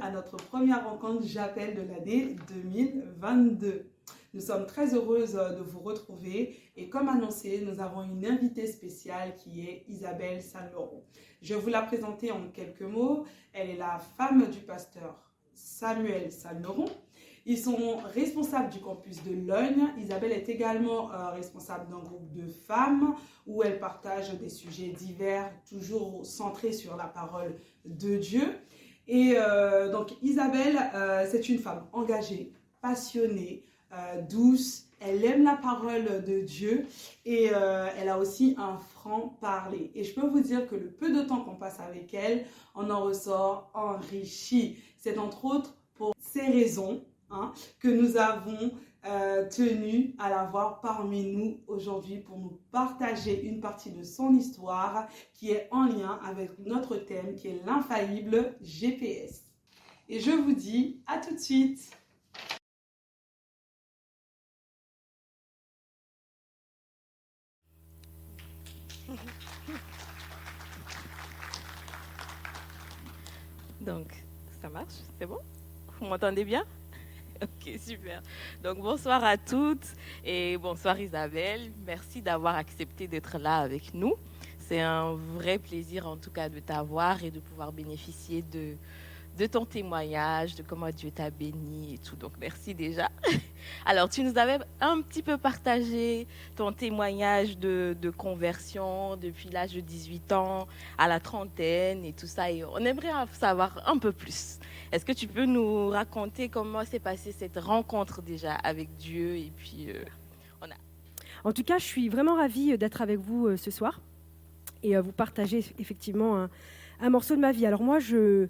à notre première rencontre J'appelle de l'année 2022. Nous sommes très heureuses de vous retrouver et comme annoncé, nous avons une invitée spéciale qui est Isabelle Saint-Laurent. Je vous la présenter en quelques mots. Elle est la femme du pasteur Samuel Saint-Laurent. Ils sont responsables du campus de Logne. Isabelle est également euh, responsable d'un groupe de femmes où elle partage des sujets divers, toujours centrés sur la parole de Dieu. Et euh, donc Isabelle, euh, c'est une femme engagée, passionnée, douce. Elle aime la parole de Dieu et elle a aussi un franc parler. Et je peux vous dire que le peu de temps qu'on passe avec elle, on en ressort enrichi. C'est entre autres pour ces raisons Hein, que nous avons euh, tenu à l'avoir parmi nous aujourd'hui pour nous partager une partie de son histoire qui est en lien avec notre thème qui est l'infaillible GPS. Et je vous dis à tout de suite. Donc, ça marche C'est bon? Vous m'entendez bien? Ok, super. Donc bonsoir à toutes et bonsoir Isabelle. Merci d'avoir accepté d'être là avec nous. C'est un vrai plaisir en tout cas de t'avoir et de pouvoir bénéficier de, de ton témoignage, de comment Dieu t'a béni et tout. Donc merci déjà. Alors tu nous avais un petit peu partagé ton témoignage de, conversion depuis l'âge de 18 ans à la trentaine et tout ça. Et on aimerait en savoir un peu plus. Est-ce que tu peux nous raconter comment s'est passée cette rencontre déjà avec Dieu et puis euh, on a... En tout cas, je suis vraiment ravie euh, d'être avec vous euh, ce soir et vous partager effectivement un, morceau de ma vie. Alors moi, je,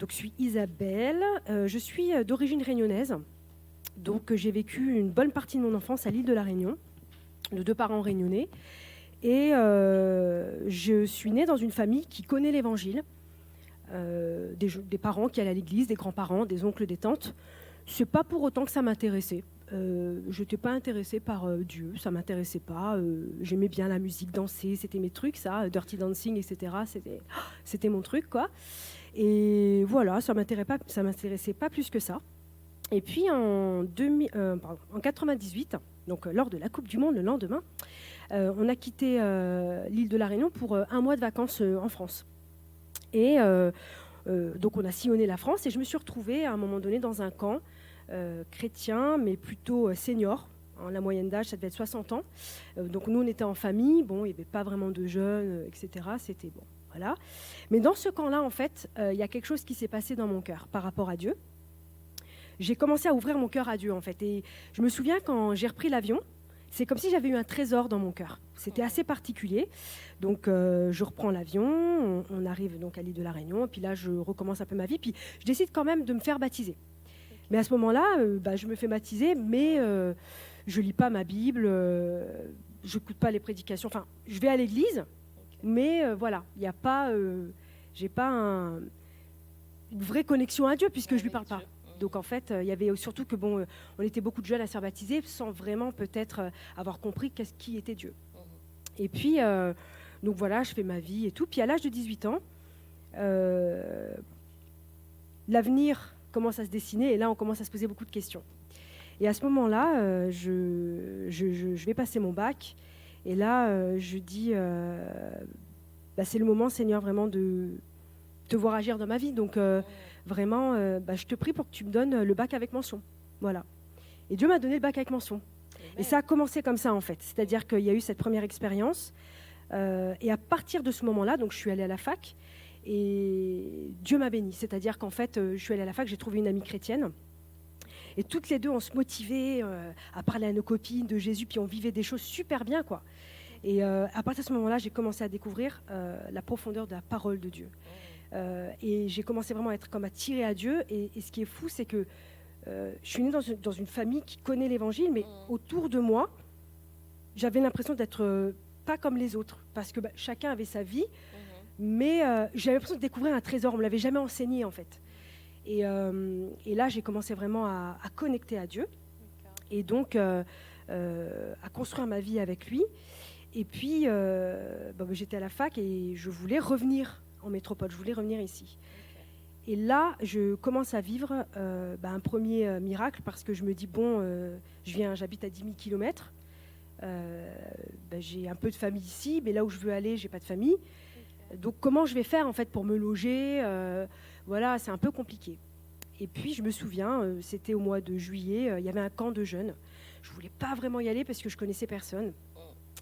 donc, je suis Isabelle, je suis d'origine réunionnaise. Donc j'ai vécu une bonne partie de mon enfance à l'île de la Réunion, de deux parents réunionnais. Et je suis née dans une famille qui connaît l'Évangile. Euh, des, parents qui allaient à l'église, des grands-parents, des oncles, des tantes. C'est pas pour autant que ça m'intéressait. Euh, je n'étais pas intéressée par euh, Dieu, ça m'intéressait pas. J'aimais bien la musique, danser, c'était mes trucs, ça, Dirty Dancing, etc. C'était, c'était mon truc, quoi. Et voilà, ça ça m'intéressait pas plus que ça. Et puis en, 2000, en 98, donc lors de la Coupe du Monde le lendemain, on a quitté l'île de la Réunion pour un mois de vacances en France. Et euh, euh, donc on a sillonné la France et je me suis retrouvée à un moment donné dans un camp euh, chrétien, mais plutôt senior. La moyenne d'âge, ça devait être 60 ans. donc nous, on était en famille. Bon, il n'y avait pas vraiment de jeunes, etc. C'était bon. Voilà. Mais dans ce camp-là, en fait, il y a quelque chose qui s'est passé dans mon cœur par rapport à Dieu. J'ai commencé à ouvrir mon cœur à Dieu, en fait. Et je me souviens quand j'ai repris l'avion, c'est comme si j'avais eu un trésor dans mon cœur. C'était assez particulier. Donc euh, je reprends l'avion, on, arrive donc à l'île de la Réunion, et puis là je recommence un peu ma vie, puis je décide quand même de me faire baptiser. Mais à ce moment-là, euh, bah, je me fais baptiser, mais euh, je lis pas ma Bible, je n'écoute pas les prédications. Enfin, je vais à l'église, mais voilà, il n'y a pas, j'ai pas une vraie connexion à Dieu puisque je lui parle pas. Donc en fait, il y avait surtout que bon, on était beaucoup de jeunes à se baptiser sans vraiment peut-être avoir compris qu'est-ce qui était Dieu. Et puis, donc voilà, je fais ma vie et tout. Puis à l'âge de 18 ans, l'avenir commence à se dessiner et là, on commence à se poser beaucoup de questions. Et à ce moment-là, je, je, vais passer mon bac. Et là, je dis, bah, c'est le moment, Seigneur, vraiment de te voir agir dans ma vie. Donc, vraiment, euh, bah, je te prie pour que tu me donnes le bac avec mention. Voilà. Et Dieu m'a donné le bac avec mention. Et ça a commencé comme ça, en fait. C'est-à-dire qu'il y a eu cette première expérience. Euh, et à partir de ce moment-là, donc je suis allée à la fac. Et Dieu m'a béni. C'est-à-dire qu'en fait, euh, je suis allée à la fac, j'ai trouvé une amie chrétienne. Et toutes les deux, on se motivait à parler à nos copines de Jésus, puis on vivait des choses super bien, quoi. Et à partir de ce moment-là, j'ai commencé à découvrir la profondeur de la parole de Dieu. Euh, et j'ai commencé vraiment à être comme attirée à Dieu. Et, ce qui est fou, c'est que euh, je suis née dans une, famille qui connaît l'Évangile, mais mmh. autour de moi, j'avais l'impression d'être euh, pas comme les autres, parce que bah, chacun avait sa vie, mmh. mais j'avais l'impression de découvrir un trésor. On me l'avait jamais enseigné en fait. Et, là, j'ai commencé vraiment à, connecter à Dieu, et donc à construire ma vie avec lui. Et puis, bah, j'étais à la fac et je voulais revenir en métropole. Je voulais revenir ici. Et là, je commence à vivre bah, un premier miracle parce que je me dis, bon, je viens, j'habite à 10 000 km. j'ai un peu de famille ici, mais là où je veux aller, j'ai pas de famille. Donc comment je vais faire en fait pour me loger Voilà, c'est un peu compliqué. Et puis je me souviens, c'était au mois de juillet, il y avait un camp de jeunes. Je voulais pas vraiment y aller parce que je connaissais personne.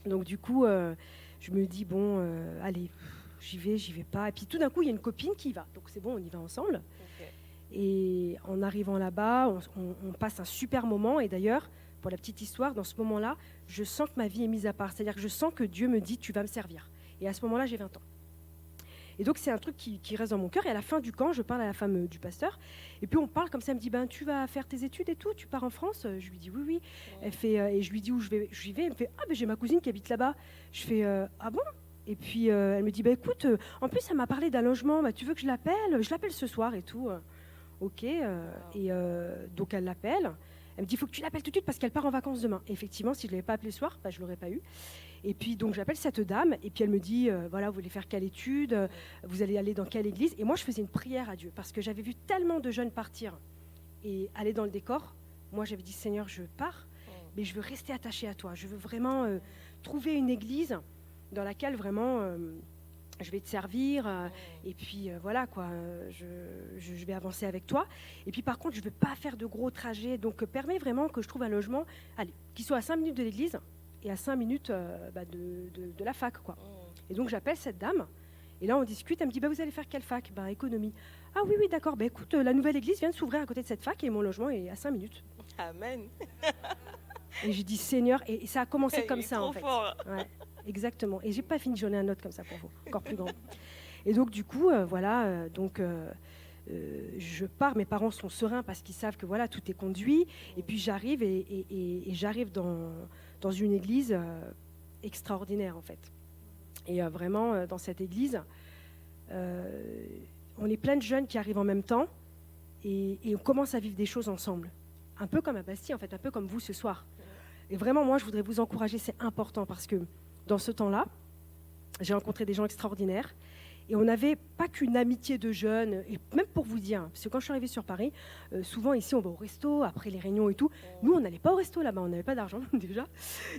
Donc du coup, je me dis bon, allez, j'y vais, j'y vais pas. Et puis tout d'un coup, il y a une copine qui y va. Donc c'est bon, on y va ensemble. Et en arrivant là-bas, on, passe un super moment. Et d'ailleurs, pour la petite histoire, dans ce moment-là, je sens que ma vie est mise à part. C'est-à-dire que je sens que Dieu me dit, tu vas me servir. Et à ce moment-là, j'ai 20 ans. Et donc c'est un truc qui, reste dans mon cœur. Et à la fin du camp, je parle à la femme euh, du pasteur. Et puis on parle comme ça. Elle me dit ben tu vas faire tes études et tout. Tu pars en France? Je lui dis oui oui. Elle fait euh, et je lui dis où je vais. Je vais. Elle me fait ah ben j'ai ma cousine qui habite là-bas. Je fais euh, ah bon? Et puis elle me dit bah écoute, en plus elle m'a parlé d'un logement. Bah, tu veux que je l'appelle? Je l'appelle ce soir et tout. Ok. et donc elle l'appelle. Elle me dit, il faut que tu l'appelles tout de suite parce qu'elle part en vacances demain. effectivement, si je ne l'avais pas appelé ce soir, bah, je ne l'aurais pas eu. Et puis, donc, j'appelle cette dame, et puis elle me dit, euh, voilà, vous voulez faire quelle étude euh, Vous allez aller dans quelle église Et moi, je faisais une prière à Dieu, parce que j'avais vu tellement de jeunes partir et aller dans le décor. Moi, j'avais dit, Seigneur, je pars, mais je veux rester attaché à toi. Je veux vraiment euh, trouver une église dans laquelle vraiment je vais te servir, euh, et puis voilà, quoi, je, je, vais avancer avec toi. Et puis par contre, je ne veux pas faire de gros trajets, donc permet vraiment que je trouve un logement, allez, qui soit à 5 minutes de l'église et à 5 minutes euh, bah, de, de, la fac, quoi. Et donc j'appelle cette dame, et là on discute, elle me dit, bah, vous allez faire quelle fac? Bah, Économie. Ah oui, oui, d'accord, bah, écoute, la nouvelle église vient de s'ouvrir à côté de cette fac, et mon logement est à 5 minutes. Amen. et j'ai dit, Seigneur, et, ça a commencé comme ça, en fait. Ouais. Exactement. Et j'ai pas fini, j'en ai un autre comme ça pour vous, encore plus grand. Et donc du coup, euh, voilà, euh, donc euh, je pars. Mes parents sont sereins parce qu'ils savent que voilà, tout est conduit. Et puis j'arrive et, j'arrive dans, dans une église extraordinaire en fait. Et vraiment dans cette église, on est plein de jeunes qui arrivent en même temps et, et on commence à vivre des choses ensemble. Un peu comme à Bastille en fait, un peu comme vous ce soir. Et vraiment, moi, je voudrais vous encourager, c'est important parce que dans ce temps-là. J'ai rencontré des gens extraordinaires. Et on n'avait pas qu'une amitié de jeunes, et même pour vous dire, parce que quand je suis arrivée sur Paris, euh, souvent ici on va au resto, après les réunions et tout. Nous, on n'allait pas au resto là-bas, on n'avait pas d'argent déjà.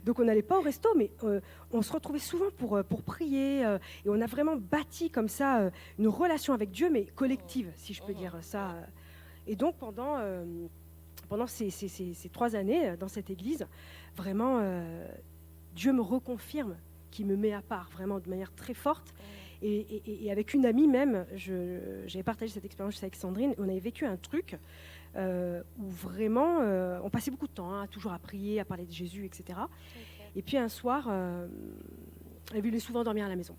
Donc on n'allait pas au resto, mais euh, on se retrouvait souvent pour, euh, pour prier. et on a vraiment bâti comme ça une relation avec Dieu, mais collective, si je peux dire ça. Et donc pendant, pendant ces, ces, trois années dans cette église, vraiment Dieu me reconfirme, qui me met à part vraiment de manière très forte. Et, avec une amie même, j'avais partagé cette expérience avec Sandrine, on avait vécu un truc euh, où vraiment, euh, on passait beaucoup de temps, hein, toujours à prier, à parler de Jésus, etc. Et puis un soir, euh, elle voulait souvent dormir à la maison.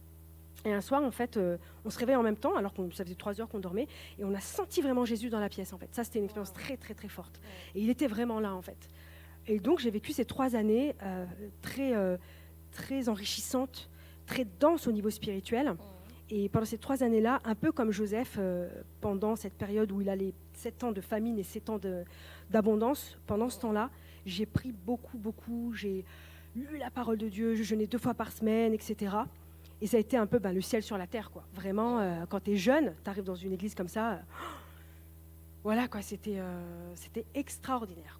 Et un soir, en fait, on se réveille en même temps, alors que ça faisait trois heures qu'on dormait, et on a senti vraiment Jésus dans la pièce, en fait. Ça, c'était une expérience très, très, très forte. Et il était vraiment là, en fait. Et donc j'ai vécu ces trois années euh, très, euh, très enrichissantes, très denses au niveau spirituel. Et pendant ces trois années-là, un peu comme Joseph, euh, pendant cette période où il a les sept ans de famine et sept ans d'abondance, pendant ce temps-là, j'ai pris beaucoup, beaucoup, j'ai lu la parole de Dieu, je jeûnais deux fois par semaine, etc. Et ça a été un peu ben, le ciel sur la terre, quoi. Vraiment, quand tu es jeune, tu arrives dans une église comme ça, voilà, quoi, c'était extraordinaire,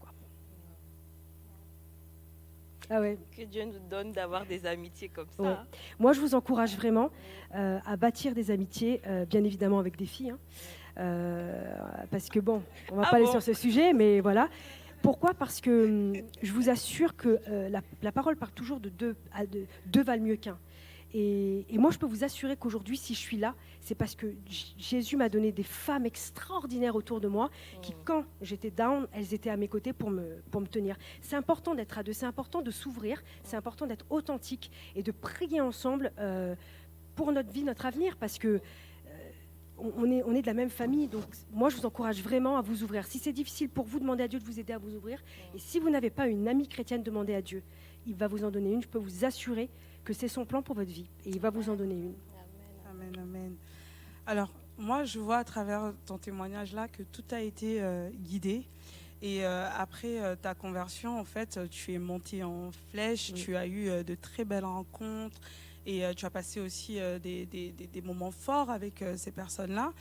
Ah que Dieu nous donne d'avoir des amitiés comme ça. Moi, je vous encourage vraiment euh, à bâtir des amitiés, euh, bien évidemment avec des filles. Hein. Euh, parce que bon, on va ah pas aller sur ce sujet, mais voilà. Pourquoi? Parce que hum, je vous assure que la, parole part toujours de deux, à deux, deux valent mieux qu'un. Et, moi, je peux vous assurer qu'aujourd'hui, si je suis là, c'est parce que Jésus m'a donné des femmes extraordinaires autour de moi qui, mm. quand j'étais down, elles étaient à mes côtés pour me, pour me tenir. C'est important d'être à deux, c'est important de s'ouvrir, c'est important d'être authentique et de prier ensemble euh, pour notre vie, notre avenir, parce que euh, on est, on est de la même famille. Donc, moi, je vous encourage vraiment à vous ouvrir. Si c'est difficile pour vous, demandez à Dieu de vous aider à vous ouvrir. Mm. Et si vous n'avez pas une amie chrétienne, demandez à Dieu. Il va vous en donner une. Je peux vous assurer que c'est son plan pour votre vie et il va vous en donner une. Amen, amen. Alors, moi, je vois à travers ton témoignage là que tout a été euh, guidé. Et euh, après euh, ta conversion, en fait, tu es monté en flèche, tu as eu de très belles rencontres et tu as passé aussi des, des, des, moments forts avec ces personnes-là.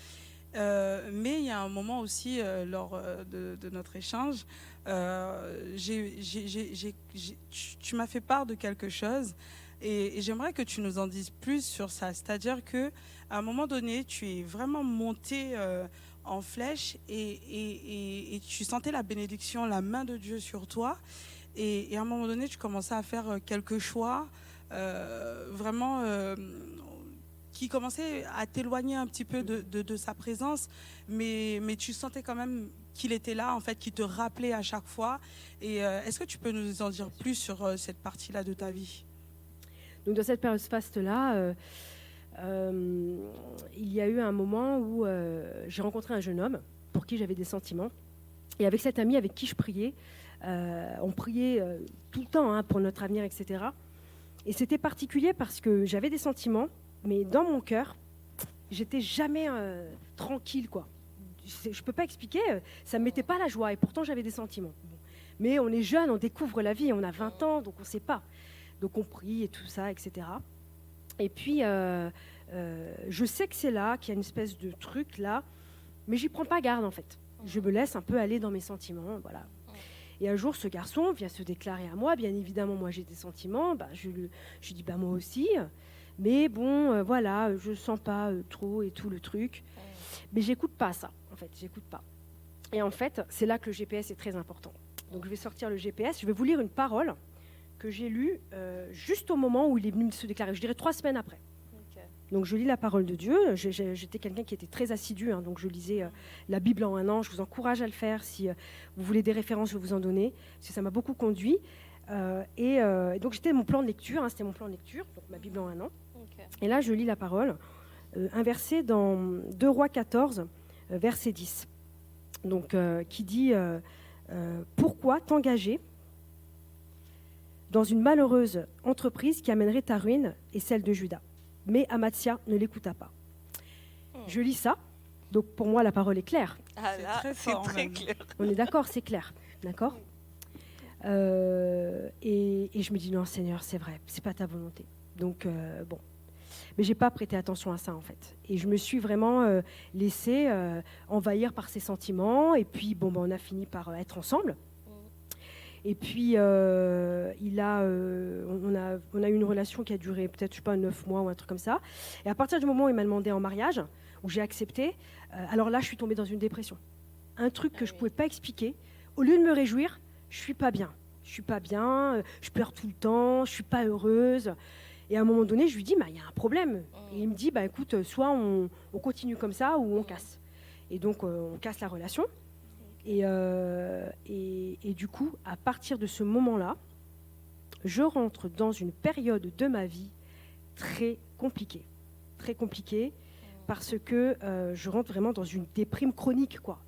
Euh, mais il y a un moment aussi, euh, lors de, de notre échange, euh, j'ai- j'ai- tu- tu m'as fait part de quelque chose et, j'aimerais que tu nous en dises plus sur ça. C'est-à-dire que à un moment donné, tu es vraiment monté euh, en flèche et, et- et- tu sentais la bénédiction, la main de Dieu sur toi. Et, à un moment donné, tu commençais à faire euh, quelques choix euh, vraiment qui commençaient à t'éloigner un petit peu de, sa présence, mais, mais tu sentais quand même qu'il était là, en fait, qui te rappelait à chaque fois. Et est-ce que tu peux nous en dire plus sur cette partie-là de ta vie? Donc dans cette période faste-là, euh, euh, il y a eu un moment où euh, j'ai rencontré un jeune homme pour qui j'avais des sentiments. Et avec cet ami avec qui je priais, on priait tout le temps hein, pour notre avenir, etc. Et c'était particulier parce que j'avais des sentiments, mais dans mon cœur, j'étais jamais tranquille, quoi. Je ne peux pas expliquer, ça ne me mettait pas la joie, et pourtant j'avais des sentiments. Mais on est jeune, on découvre la vie, on a 20 ans, donc on ne sait pas. Donc on prie et tout ça, etc. Et puis, euh, euh, je sais que c'est là, qu'il y a une espèce de truc là, mais j'y prends pas garde en fait. Je me laisse un peu aller dans mes sentiments, voilà. Et un jour, ce garçon vient se déclarer à moi. Bien évidemment, moi j'ai des sentiments. Bah, je, lui- dis, bah moi aussi. Mais bon, euh, voilà, je sens pas trop et tout le truc. Mais j'écoute pas ça, en fait, j'écoute pas. Et en fait, c'est là que le GPS est très important. Donc je vais sortir le GPS, je vais vous lire une parole que j'ai lue euh, juste au moment où il est venu se déclarer, je dirais trois semaines après. Donc je lis la parole de Dieu. J'étais quelqu'un qui était très assidu, hein, donc je lisais euh, la Bible en un an. Je vous encourage à le faire. Si euh, vous voulez des références, je vais vous en donner, parce que ça m'a beaucoup conduit. Et, donc j'étais mon plan de lecture, hein, c'était mon plan de lecture, donc ma Bible en un an. Et là, je lis la parole, un verset dans 2 Rois 14, euh, verset 10, donc, qui dit Pourquoi t'engager? Dans une malheureuse entreprise qui amènerait ta ruine et celle de Judas Mais Amatia ne l'écouta pas. Je lis ça, donc pour moi, la parole est claire. Ah C'est là, c'est très clair. On est d'accord, c'est clair. D'accord Euh, et, et je me dis non, Seigneur, c'est vrai, c'est pas ta volonté. Donc, euh, bon. Mais j'ai pas prêté attention à ça, en fait. Et je me suis vraiment euh, laissée euh, envahir par ces sentiments. Et puis, bon, ben, on a fini par euh, être ensemble. Et puis, euh, il a, euh, on, a, on a eu une relation qui a duré peut-être, je sais pas, neuf mois ou un truc comme ça. Et à partir du moment où il m'a demandé en mariage, où j'ai accepté, euh, alors là, je suis tombée dans une dépression. Un truc que Ah je oui. pouvais pas expliquer. Au lieu de me réjouir, je suis pas bien. Je suis pas bien, je pleure tout le temps, je suis pas heureuse. Et à un moment donné, je lui dis, bah, il y a un problème. Et il me dit, bah, écoute, soit on, on continue comme ça ou on casse. Et donc, on casse la relation. Et, euh, et du coup, à partir de ce moment-là, je rentre dans une période de ma vie très compliquée. Très compliquée parce que euh, je rentre vraiment dans une déprime chronique, quoi.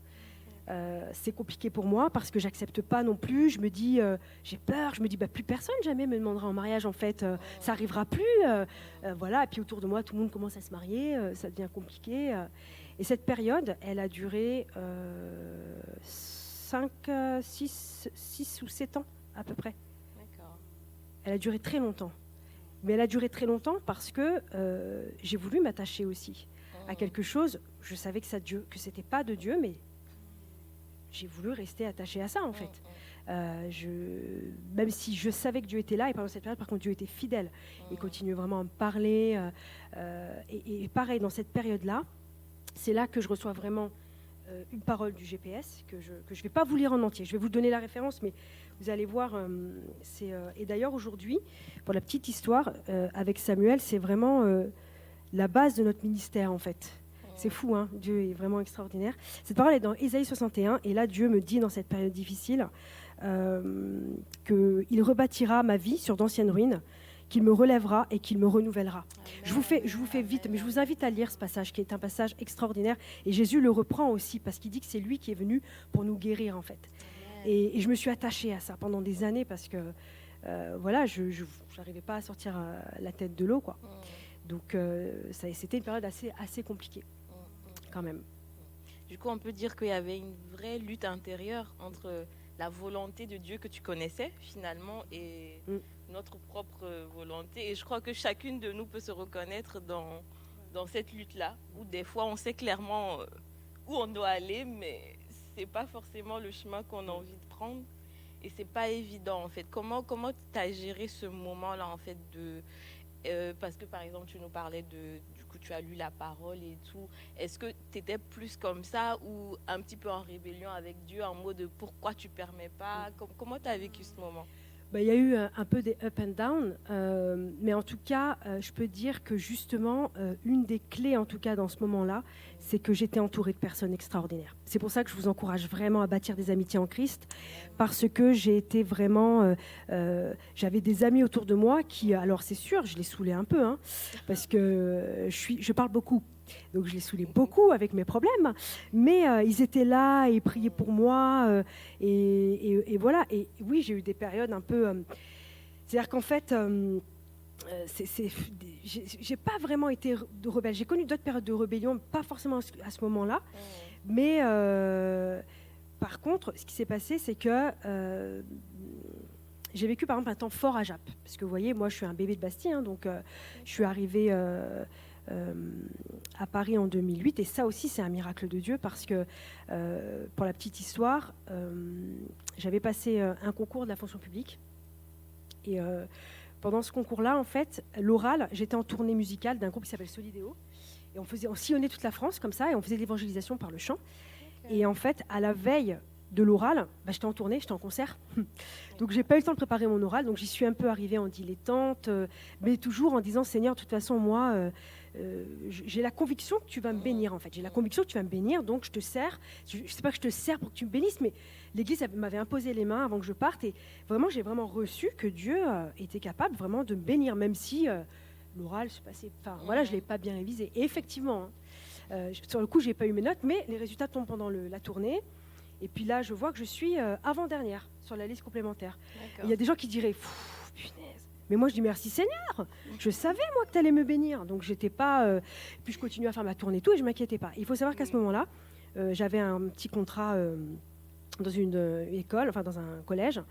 Euh, c'est compliqué pour moi parce que j'accepte pas non plus. Je me dis, euh, j'ai peur. Je me dis, bah, plus personne jamais me demandera en mariage. En fait, Euh, ça arrivera plus. voilà. Et puis autour de moi, tout le monde commence à se marier. ça devient compliqué. et cette période, elle a duré 5, 6, ou 7 ans à peu près. Elle a duré très longtemps. Mais elle a duré très longtemps parce que j'ai voulu m'attacher aussi à quelque chose. Je savais que ça Dieu, que c'était pas de Dieu, mais j'ai voulu rester attachée à ça en fait. Euh, je, même si je savais que Dieu était là, et pendant cette période, par contre, Dieu était fidèle. Il continuait vraiment à me parler. euh, euh, et, et pareil, dans cette période-là, c'est là que je reçois vraiment euh, une parole du GPS que je ne que je vais pas vous lire en entier. Je vais vous donner la référence, mais vous allez voir. euh, c'est, euh, et d'ailleurs, aujourd'hui, pour la petite histoire, euh, avec Samuel, c'est vraiment euh, la base de notre ministère, en fait. C'est fou, hein Dieu est vraiment extraordinaire. Cette parole est dans Ésaïe 61, et là, Dieu me dit dans cette période difficile euh, qu'il rebâtira ma vie sur d'anciennes ruines, qu'il me relèvera et qu'il me renouvellera. Je vous, fais, je vous fais vite, mais je vous invite à lire ce passage, qui est un passage extraordinaire. Et Jésus le reprend aussi, parce qu'il dit que c'est lui qui est venu pour nous guérir, en fait. Et, et je me suis attachée à ça pendant des années, parce que, euh, voilà, je n'arrivais pas à sortir euh, la tête de l'eau, quoi. Donc, euh, ça- c'était une période assez, assez compliquée, quand même. Du coup, on peut dire qu'il y avait une vraie lutte intérieure entre la volonté de Dieu que tu connaissais finalement et Mm. notre propre volonté. Et je crois que chacune de nous peut se reconnaître dans, dans cette lutte-là, où des fois on sait clairement euh, où on doit aller, mais c'est pas forcément le chemin qu'on a envie de prendre. Et c'est pas évident en fait. Comment comment tu as géré ce moment-là en fait de euh, parce que par exemple tu nous parlais de du tu as lu la parole et tout. Est-ce que tu étais plus comme ça ou un petit peu en rébellion avec Dieu en mode de pourquoi tu permets pas? Comment tu as vécu ce moment? Bah, il y a eu un, peu des up and down, euh, mais en tout cas, euh, je peux dire que justement, euh, une des clés, en tout cas dans ce moment-là, c'est que j'étais entourée de personnes extraordinaires. C'est pour ça que je vous encourage vraiment à bâtir des amitiés en Christ, parce que j'ai été vraiment, j'avais des amis autour de moi qui, alors c'est sûr, je les saoulais un peu, hein, parce que je parle beaucoup. Donc je les saoulais beaucoup avec mes problèmes, mais euh, ils étaient là et priaient pour moi. Euh, et, voilà. Et oui, j'ai eu des périodes un peu. Euh, c'est-à-dire qu'en fait, j'ai pas vraiment été de rebelle. J'ai connu d'autres périodes de rébellion, pas forcément à ce moment-là, mmh. mais par contre, ce qui s'est passé, c'est que j'ai vécu par exemple un temps fort à Jap. Parce que vous voyez, moi je suis un bébé de Bastille, hein, donc je suis arrivée euh, à Paris en 2008. Et ça aussi, c'est un miracle de Dieu parce que, euh, pour la petite histoire, euh, j'avais passé un concours de la fonction publique. Et pendant ce concours-là, en fait, l'oral, j'étais en tournée musicale d'un groupe qui s'appelle Solidéo. Et on, faisait, on sillonnait toute la France comme ça et on faisait de l'évangélisation par le chant. Et en fait, à la veille de l'oral, bah, j'étais en tournée, j'étais en concert. donc j'ai pas eu le temps de préparer mon oral, donc j'y suis un peu arrivée en dilettante, mais toujours en disant Seigneur, de toute façon, moi, euh, j'ai la conviction que tu vas me bénir en fait. J'ai la conviction que tu vas me bénir, donc je te sers. Je ne sais pas que je te sers pour que tu me bénisses, mais l'Église m'avait imposé les mains avant que je parte et vraiment j'ai vraiment reçu que Dieu euh, était capable vraiment de me bénir, même si euh, l'oral se passait. Enfin voilà, je l'ai pas bien révisé. Et effectivement, hein, sur le coup j'ai pas eu mes notes, mais les résultats tombent pendant la tournée. Et puis là, je vois que je suis avant dernière sur la liste complémentaire. Il y a des gens qui diraient, punaise mais moi, je dis merci Seigneur. Je savais, moi, que tu allais me bénir. Donc, j'étais pas. Euh, puis, je continue à faire ma tournée et tout, et je m'inquiétais pas. Il faut savoir qu'à ce moment-là, euh, j'avais un petit contrat euh, dans une école, enfin, dans un collège.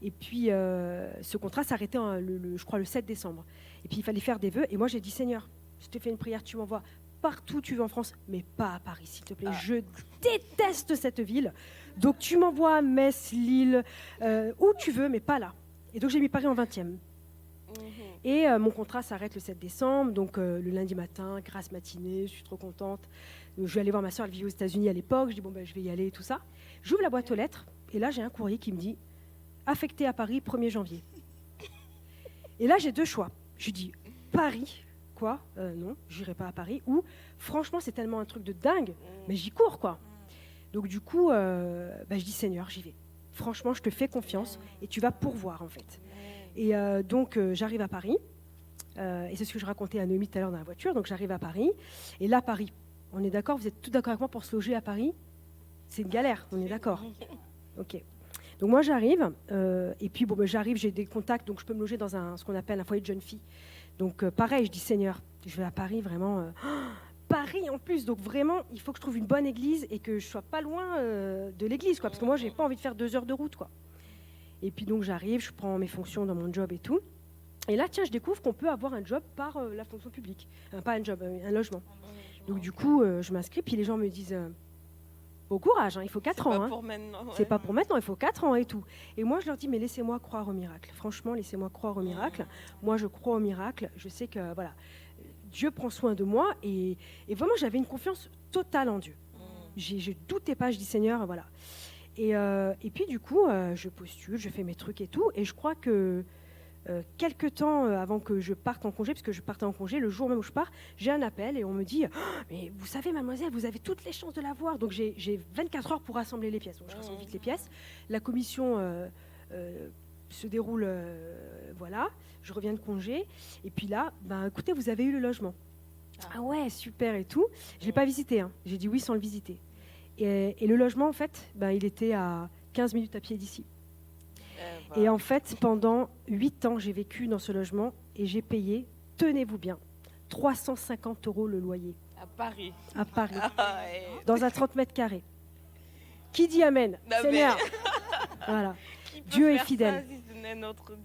Et puis, ce contrat s'arrêtait, le, je crois, le 7 décembre. Et puis, il fallait faire des vœux. Et moi, j'ai dit Seigneur, je te fais une prière, tu m'envoies partout où tu veux en France, mais pas à Paris, s'il te plaît. Ah. Je déteste cette ville. Donc, tu m'envoies à Metz, Lille, où tu veux, mais pas là. Et donc, j'ai mis Paris en 20e. Et euh, mon contrat s'arrête le 7 décembre, donc euh, le lundi matin, grâce matinée, je suis trop contente. Euh, je vais aller voir ma soeur, elle vit aux États-Unis à l'époque. Je dis, bon, ben, je vais y aller et tout ça. J'ouvre la boîte aux lettres, et là, j'ai un courrier qui me dit affecté à Paris 1er janvier. Et là, j'ai deux choix. Je dis Paris, quoi? Non, j'irai pas à Paris. Ou franchement, c'est tellement un truc de dingue, mais j'y cours, quoi. Donc, du coup, ben, je dis Seigneur, j'y vais. Franchement, je te fais confiance et tu vas pourvoir, en fait. Et euh, donc, euh, j'arrive à Paris. Euh, et c'est ce que je racontais à Noémie tout à l'heure dans la voiture. Donc, j'arrive à Paris. Et là, Paris, on est d'accord Vous êtes tout d'accord avec moi pour se loger à Paris? C'est une galère, on est d'accord Ok. Donc moi j'arrive, et puis bon, ben, j'arrive, j'ai des contacts, donc je peux me loger dans un, ce qu'on appelle un foyer de jeune fille. Donc pareil, je dis Seigneur, je vais à Paris vraiment. Paris en plus, donc vraiment, il faut que je trouve une bonne église et que je sois pas loin de l'église, quoi, parce que moi j'ai pas envie de faire deux heures de route, quoi. Et puis donc j'arrive, je prends mes fonctions dans mon job et tout. Et là, tiens, je découvre qu'on peut avoir un job par euh, la fonction publique. pas un job, euh, un logement. Donc du coup, euh, je m'inscris, puis les gens me disent Au courage, hein, il faut 4 ans. C'est pas hein. pour maintenant. C'est pas pour maintenant, il faut 4 ans et tout. Et moi, je leur dis Mais laissez-moi croire au miracle. Franchement, laissez-moi croire au miracle. Moi, je crois au miracle. Je sais que, voilà, Dieu prend soin de moi. Et, vraiment, j'avais une confiance totale en Dieu. Mm. Je doutais pas, je dis Seigneur, voilà. Euh, et, puis du coup, euh, je postule, je fais mes trucs et tout. Et je crois que euh, quelques temps avant que je parte en congé, parce que je partais en congé, le jour même où je pars, j'ai un appel et on me dit oh, Mais vous savez, mademoiselle, vous avez toutes les chances de l'avoir. Donc j'ai 24 heures pour rassembler les pièces. Donc je rassemble vite les pièces. La commission se déroule, voilà. Je reviens de congé. Et puis là, ben, écoutez, vous avez eu le logement. Ah, ah ouais, super et tout. Je ne l'ai pas visité. Hein. J'ai dit oui sans le visiter. Et, le logement, en fait, ben, il était à 15 minutes à pied d'ici. Eh et en fait, pendant 8 ans, j'ai vécu dans ce logement et j'ai payé, tenez-vous bien, 350 euros le loyer. À Paris. À Paris. Ah, dans un 30 mètres carrés. Qui dit Amen Seigneur. voilà. Dieu est fidèle. Dieu.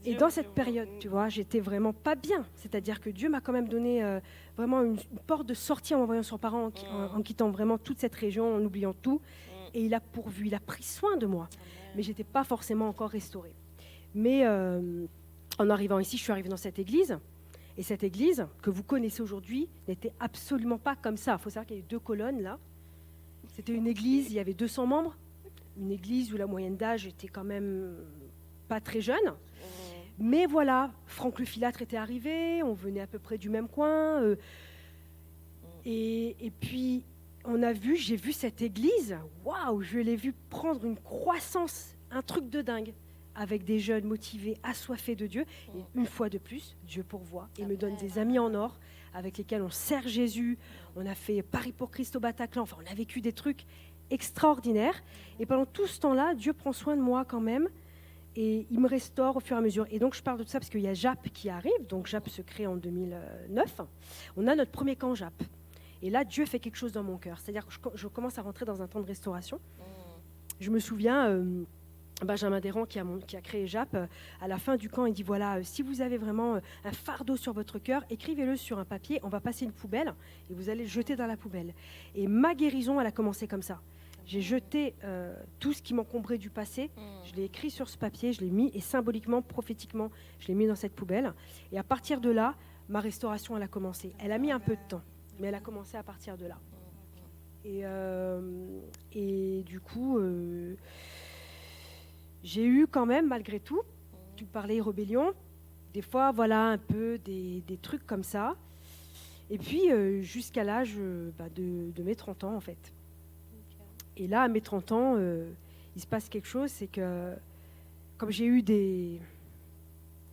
Et dans cette période, tu vois, j'étais vraiment pas bien. C'est-à-dire que Dieu m'a quand même donné euh, vraiment une, une porte de sortie en m'envoyant son parent, en, qui- en- en quittant vraiment toute cette région, en oubliant tout. Et il a pourvu, il a pris soin de moi. Mais j'étais pas forcément encore restaurée. Mais euh, en arrivant ici, je suis arrivée dans cette église. Et cette église, que vous connaissez aujourd'hui, n'était absolument pas comme ça. Il faut savoir qu'il y a eu deux colonnes là. C'était une église, il y avait 200 membres. Une église où la moyenne d'âge était quand même pas très jeune. Mais voilà, Franck le Filâtre était arrivé, on venait à peu près du même coin. euh, et, et puis, on a vu, j'ai vu cette église, waouh, je l'ai vu prendre une croissance, un truc de dingue, avec des jeunes motivés, assoiffés de Dieu. Et une fois de plus, Dieu pourvoit et me donne des amis en or avec lesquels on sert Jésus. On a fait Paris pour Christ au Bataclan, enfin, on a vécu des trucs extraordinaires. Et pendant tout ce temps-là, Dieu prend soin de moi quand même et il me restaure au fur et à mesure. Et donc je parle de tout ça parce qu'il y a JAP qui arrive, donc JAP se crée en 2009. On a notre premier camp JAP. Et là, Dieu fait quelque chose dans mon cœur. C'est-à-dire que je, commence à rentrer dans un temps de restauration. Je me souviens, euh, Benjamin Desrands qui a, mon- qui a créé JAP, euh, à la fin du camp, il dit, voilà, euh, si vous avez vraiment un fardeau sur votre cœur, écrivez-le sur un papier, on va passer une poubelle et vous allez le jeter dans la poubelle. Et ma guérison, elle a commencé comme ça. J'ai jeté euh, tout ce qui m'encombrait du passé, je l'ai écrit sur ce papier, je l'ai mis, et symboliquement, prophétiquement, je l'ai mis dans cette poubelle. Et à partir de là, ma restauration, elle a commencé. Elle a mis un peu de temps, mais elle a commencé à partir de là. Et, euh, et du coup, euh, j'ai eu quand même, malgré tout, tu parlais rébellion, des fois, voilà, un peu des, des trucs comme ça. Et puis, euh, jusqu'à l'âge bah, de, de mes 30 ans, en fait. Et là, à mes 30 ans, euh, il se passe quelque chose, c'est que comme j'ai eu des,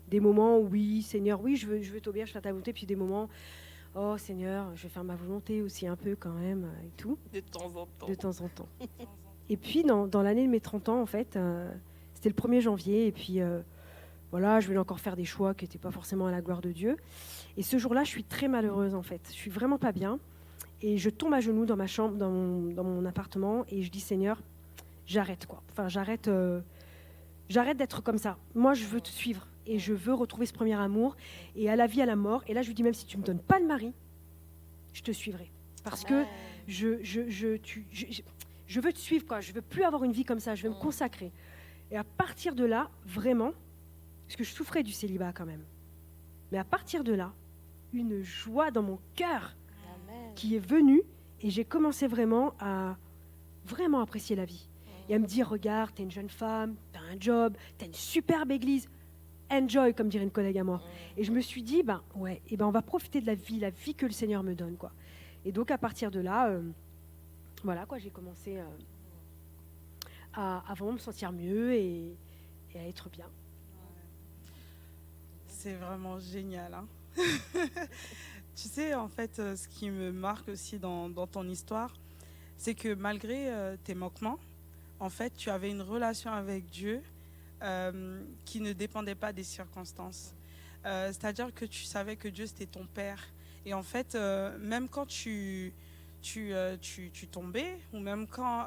des moments où, oui, Seigneur, oui, je veux, je veux t'obéir, je veux faire ta volonté, puis des moments, oh Seigneur, je vais faire ma volonté aussi un peu quand même, euh, et tout, De temps en temps. de temps en temps. Et puis, dans, dans l'année de mes 30 ans, en fait, euh, c'était le 1er janvier, et puis euh, voilà, je voulais encore faire des choix qui n'étaient pas forcément à la gloire de Dieu. Et ce jour-là, je suis très malheureuse, en fait. Je suis vraiment pas bien. Et je tombe à genoux dans ma chambre, dans mon, dans mon appartement, et je dis Seigneur, j'arrête quoi. Enfin, j'arrête, euh, j'arrête d'être comme ça. Moi, je veux te suivre et je veux retrouver ce premier amour et à la vie, à la mort. Et là, je lui dis même si tu me donnes pas de mari, je te suivrai parce que je, je, je, tu- je, je- je veux te suivre quoi. Je veux plus avoir une vie comme ça. Je veux me consacrer. Et à partir de là, vraiment, parce que je souffrais du célibat quand même. Mais à partir de là, une joie dans mon cœur qui est venue et j'ai commencé vraiment à vraiment apprécier la vie et à me dire regarde t'es une jeune femme t'as un job t'as une superbe église enjoy comme dirait une collègue à moi et je me suis dit ben ouais et ben on va profiter de la vie la vie que le Seigneur me donne quoi et donc à partir de là euh, voilà quoi j'ai commencé euh, à, à vraiment me sentir mieux et, et à être bien C'est vraiment génial. hein. tu sais, en fait, euh, ce qui me marque aussi dans, ton histoire, c'est que malgré euh, tes manquements, en fait, tu avais une relation avec Dieu euh, qui ne dépendait pas des circonstances. C'est-à-dire que tu savais que Dieu, c'était ton Père. Et en fait, même quand tu, tu, tu, tu tombais, ou même quand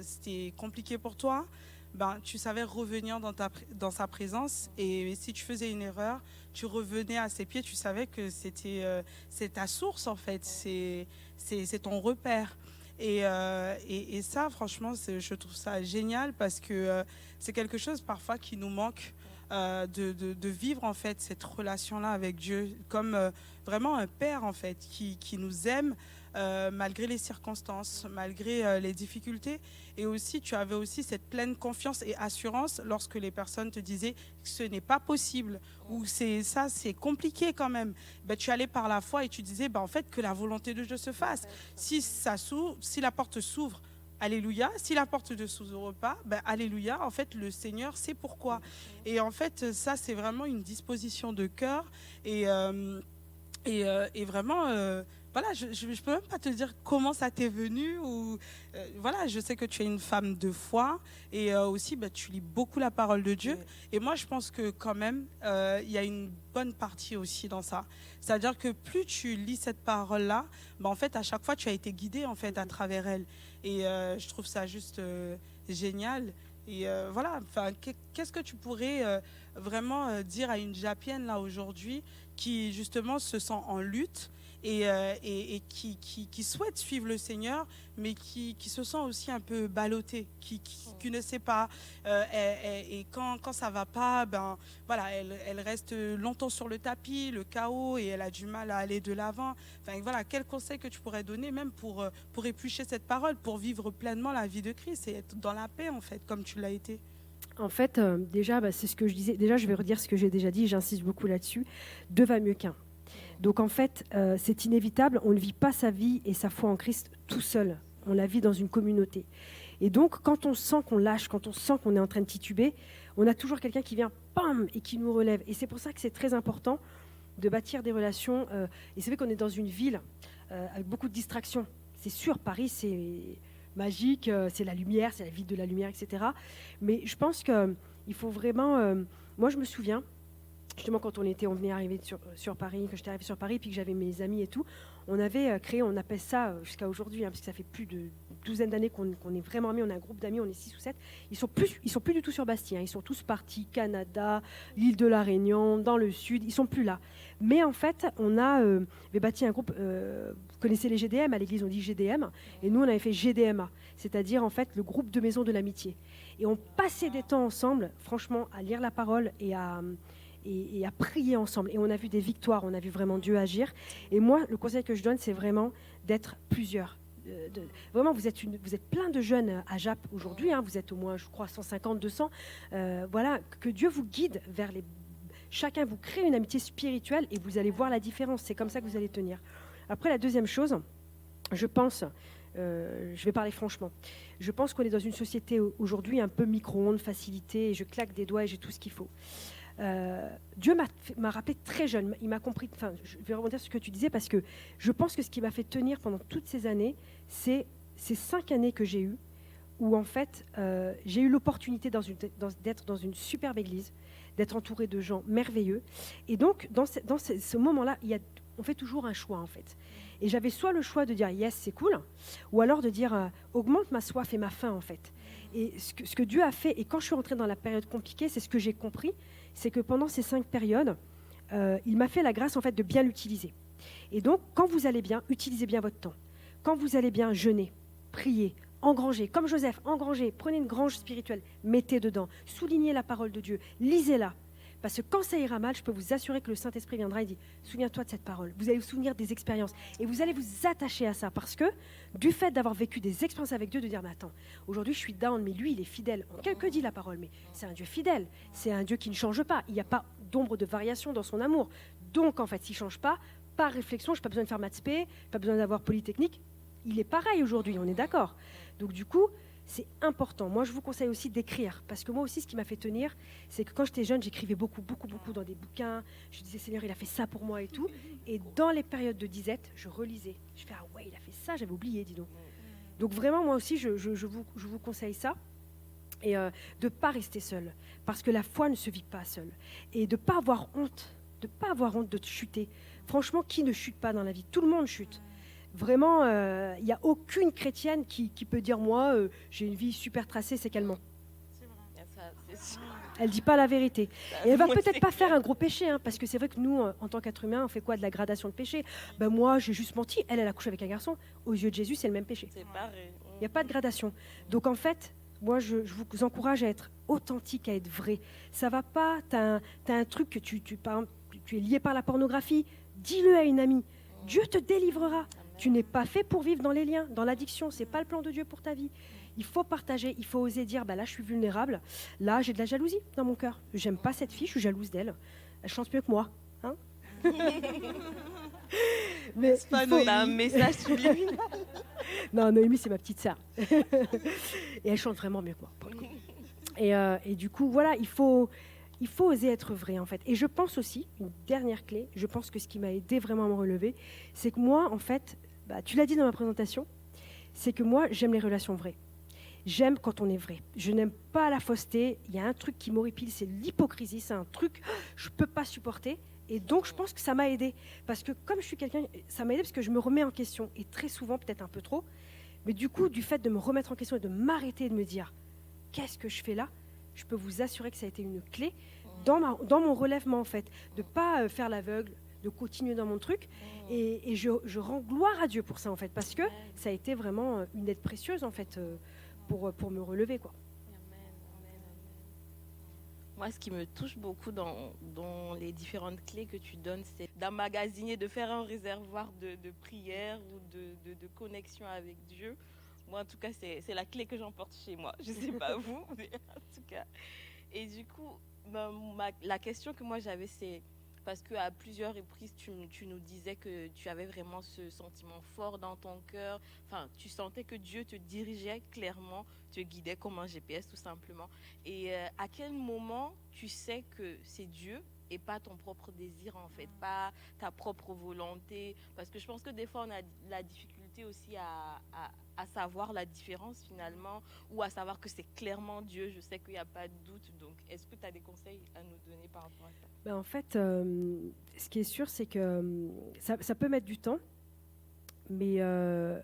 c'était compliqué pour toi, ben, tu savais revenir dans, ta, dans sa présence. Et si tu faisais une erreur, tu revenais à ses pieds. Tu savais que c'était euh, c'est ta source, en fait. C'est ton repère. Et, euh, et, et ça, franchement, je trouve ça génial parce que euh, c'est quelque chose parfois qui nous manque. de, de, de vivre en fait cette relation-là avec Dieu comme vraiment un père en fait qui, qui nous aime euh, malgré les circonstances, malgré euh, les difficultés. Et aussi, tu avais aussi cette pleine confiance et assurance lorsque les personnes te disaient ce n'est pas possible ou c'est ça, c'est compliqué quand même. Ben, tu allais par la foi et tu disais, ben, en fait, que la volonté de Dieu se fasse. Si ça si la porte s'ouvre, Alléluia. Si la porte ne s'ouvre pas, ben, Alléluia. En fait, le Seigneur sait pourquoi. Et en fait, ça, c'est vraiment une disposition de cœur. Et, euh, et, vraiment, voilà, je ne peux même pas te dire comment ça t'est venu. Ou, euh, voilà, je sais que tu es une femme de foi. Et euh, aussi, ben, tu lis beaucoup la parole de Dieu. Et moi, je pense que quand même, euh, il y a une bonne partie aussi dans ça. C'est-à-dire que plus tu lis cette parole-là, ben, en fait, à chaque fois, tu as été guidé en fait à travers elle. Et je trouve ça juste génial Et voilà, qu'est-ce que tu pourrais vraiment dire à une Japienne là aujourd'hui qui justement se sent en lutte et, et, qui, souhaite suivre le Seigneur, mais qui, se sent aussi un peu ballottée, qui, ne sait pas. et, quand, ça va pas, ben voilà, elle, reste longtemps sur le tapis, le chaos, et elle a du mal à aller de l'avant. Enfin voilà, quel conseil que tu pourrais donner même pour, pour éplucher cette parole, pour vivre pleinement la vie de Christ et être dans la paix en fait, comme tu l'as été? En fait, euh, déjà, bah, c'est ce que je disais. Déjà, je vais redire ce que j'ai déjà dit, j'insiste beaucoup là-dessus. Deux va mieux qu'un. Donc, en fait, euh, c'est inévitable. On ne vit pas sa vie et sa foi en Christ tout seul. On la vit dans une communauté. Et donc, quand on sent qu'on lâche, quand on sent qu'on est en train de tituber, on a toujours quelqu'un qui vient, pam, et qui nous relève. Et c'est pour ça que c'est très important de bâtir des relations. Euh, et c'est vrai qu'on est dans une ville avec beaucoup de distractions. C'est sûr, Paris, c'est magique, euh, c'est la lumière, c'est la ville de la lumière, etc. Mais je pense qu'il faut vraiment. Euh, moi, je me souviens, justement, quand on était, on venait arriver sur, sur Paris, que j'étais arrivé sur Paris, puis que j'avais mes amis et tout, on avait euh, créé, on appelle ça jusqu'à aujourd'hui, hein, parce que ça fait plus de douzaine d'années qu'on est vraiment mis, on a un groupe d'amis, on est six ou sept. Ils sont plus, ils sont plus du tout sur Bastille, hein. ils sont tous partis, Canada, l'île de la Réunion, dans le sud, ils sont plus là. Mais en fait, on a bâti un groupe connaissez les GDM, à l'église on dit GDM, et nous on avait fait GDMA, c'est-à-dire en fait le groupe de maison de l'amitié. Et on passait des temps ensemble, franchement, à lire la parole et à, et, à prier ensemble. Et on a vu des victoires, on a vu vraiment Dieu agir. Et moi, le conseil que je donne, c'est vraiment d'être plusieurs. Vraiment, vous êtes, une, vous êtes plein de jeunes à JAP aujourd'hui, hein, vous êtes au moins, je crois, 150, 200. Euh, voilà, que Dieu vous guide vers les. Chacun vous crée une amitié spirituelle et vous allez voir la différence. C'est comme ça que vous allez tenir. Après, la deuxième chose, je pense, euh, je vais parler franchement, je pense qu'on est dans une société aujourd'hui un peu micro-ondes, facilité, et je claque des doigts et j'ai tout ce qu'il faut. Euh, Dieu m'a rappelé très jeune, il m'a compris, enfin, je vais rebondir sur ce que tu disais, parce que je pense que ce qui m'a fait tenir pendant toutes ces années, c'est ces cinq années que j'ai eues, où en fait, euh, j'ai eu l'opportunité d'être dans, une superbe église, d'être entouré de gens merveilleux. Et donc, dans ce, ce moment-là, on fait toujours un choix en fait. Et j'avais soit le choix de dire yes, c'est cool, ou alors de dire euh, augmente ma soif et ma faim en fait. Et ce que, Dieu a fait, et quand je suis rentrée dans la période compliquée, c'est ce que j'ai compris, c'est que pendant ces cinq périodes, euh, il m'a fait la grâce en fait de bien l'utiliser. Et donc, quand vous allez bien, utilisez bien votre temps. Quand vous allez bien, jeûnez, priez, engrangez, comme Joseph, engrangez, prenez une grange spirituelle, mettez dedans, soulignez la parole de Dieu, lisez-la, parce que quand ça ira mal, je peux vous assurer que le Saint-Esprit viendra et dit Souviens-toi de cette parole. Vous allez vous souvenir des expériences. Et vous allez vous attacher à ça. Parce que du fait d'avoir vécu des expériences avec Dieu, de dire Mais attends, aujourd'hui je suis down, mais lui il est fidèle. Que, dit la parole Mais c'est un Dieu fidèle. C'est un Dieu qui ne change pas. Il n'y a pas d'ombre de variation dans son amour. Donc en fait, s'il ne change pas, par réflexion, je n'ai pas besoin de faire maths P, pas besoin d'avoir polytechnique. Il est pareil aujourd'hui, on est d'accord. Donc du coup, c'est important. Moi, je vous conseille aussi d'écrire, parce que moi aussi, ce qui m'a fait tenir, c'est que quand j'étais jeune, j'écrivais beaucoup, beaucoup, beaucoup dans des bouquins. Je disais, Seigneur, il a fait ça pour moi et tout. Et dans les périodes de disette, je relisais. Je fais, ah ouais, il a fait ça, j'avais oublié, dis donc. Donc vraiment, moi aussi, je, vous, conseille ça. Et euh, de ne pas rester seul, parce que la foi ne se vit pas seule. Et de ne pas avoir honte, de ne pas avoir honte de chuter. Franchement, qui ne chute pas dans la vie? Tout le monde chute. Vraiment, il euh, n'y a aucune chrétienne qui, peut dire moi, euh, j'ai une vie super tracée, c'est qu'elle ment. Elle dit pas la vérité. Et elle va peut-être pas faire un gros péché, hein, parce que c'est vrai que nous, en tant qu'être humain, on fait quoi de la gradation de péché? Ben moi, j'ai juste menti. Elle, elle a couché avec un garçon. Aux yeux de Jésus, c'est le même péché. Il n'y a pas de gradation. Donc en fait, moi, je, vous encourage à être authentique, à être vrai. Ça va pas. Tu as, un truc que tu, tu, tu es lié par la pornographie. Dis-le à une amie. Dieu te délivrera. Tu n'es pas fait pour vivre dans les liens, dans l'addiction. C'est pas le plan de Dieu pour ta vie. Il faut partager, il faut oser dire bah là je suis vulnérable, là j'ai de la jalousie dans mon cœur. J'aime pas cette fille, je suis jalouse d'elle. Elle chante mieux que moi. Hein Mais c'est pas un message subliminal. non, Noémie, c'est ma petite sœur. et elle chante vraiment mieux que moi. Et, euh, et, du coup, voilà, il faut, il faut oser être vrai en fait. Et je pense aussi, une dernière clé, je pense que ce qui m'a aidé vraiment à me relever, c'est que moi, en fait, bah, tu l'as dit dans ma présentation, c'est que moi, j'aime les relations vraies. J'aime quand on est vrai. Je n'aime pas la fausseté. Il y a un truc qui m'horripile, c'est l'hypocrisie. C'est un truc je ne peux pas supporter. Et donc, je pense que ça m'a aidé. Parce que comme je suis quelqu'un, ça m'a aidé parce que je me remets en question. Et très souvent, peut-être un peu trop. Mais du coup, du fait de me remettre en question et de m'arrêter et de me dire, qu'est-ce que je fais là? Je peux vous assurer que ça a été une clé dans, dans mon relèvement, en fait, de pas euh, faire l'aveugle, de continuer dans mon truc. Et, et je, je rends gloire à Dieu pour ça, en fait, parce que ça a été vraiment euh, une aide précieuse, en fait, euh, pour, euh, pour me relever, quoi. Moi, ce qui me touche beaucoup dans, dans les différentes clés que tu donnes, c'est d'emmagasiner, de faire un réservoir de, de prière ou de, de, de connexion avec Dieu. Moi, en tout cas, c'est c'est la clé que j'emporte chez moi. Je ne sais pas vous, mais en tout cas. Et du coup, ma- ma- la question que moi j'avais, c'est parce qu'à plusieurs reprises, tu, nous disais que tu avais vraiment ce sentiment fort dans ton cœur. Enfin, tu sentais que Dieu te dirigeait clairement, te guidait comme un GPS tout simplement. Et euh, à quel moment tu sais que c'est Dieu et pas ton propre désir en fait, pas ta propre volonté? Parce que je pense que des fois on a la difficulté aussi à, à- à savoir la différence finalement ou à savoir que c'est clairement Dieu. Je sais qu'il n'y a pas de doute. Donc est-ce que tu as des conseils à nous donner par rapport à ça? Ben, en fait, euh, ce qui est sûr, c'est que euh, ça, ça peut mettre du temps, mais euh,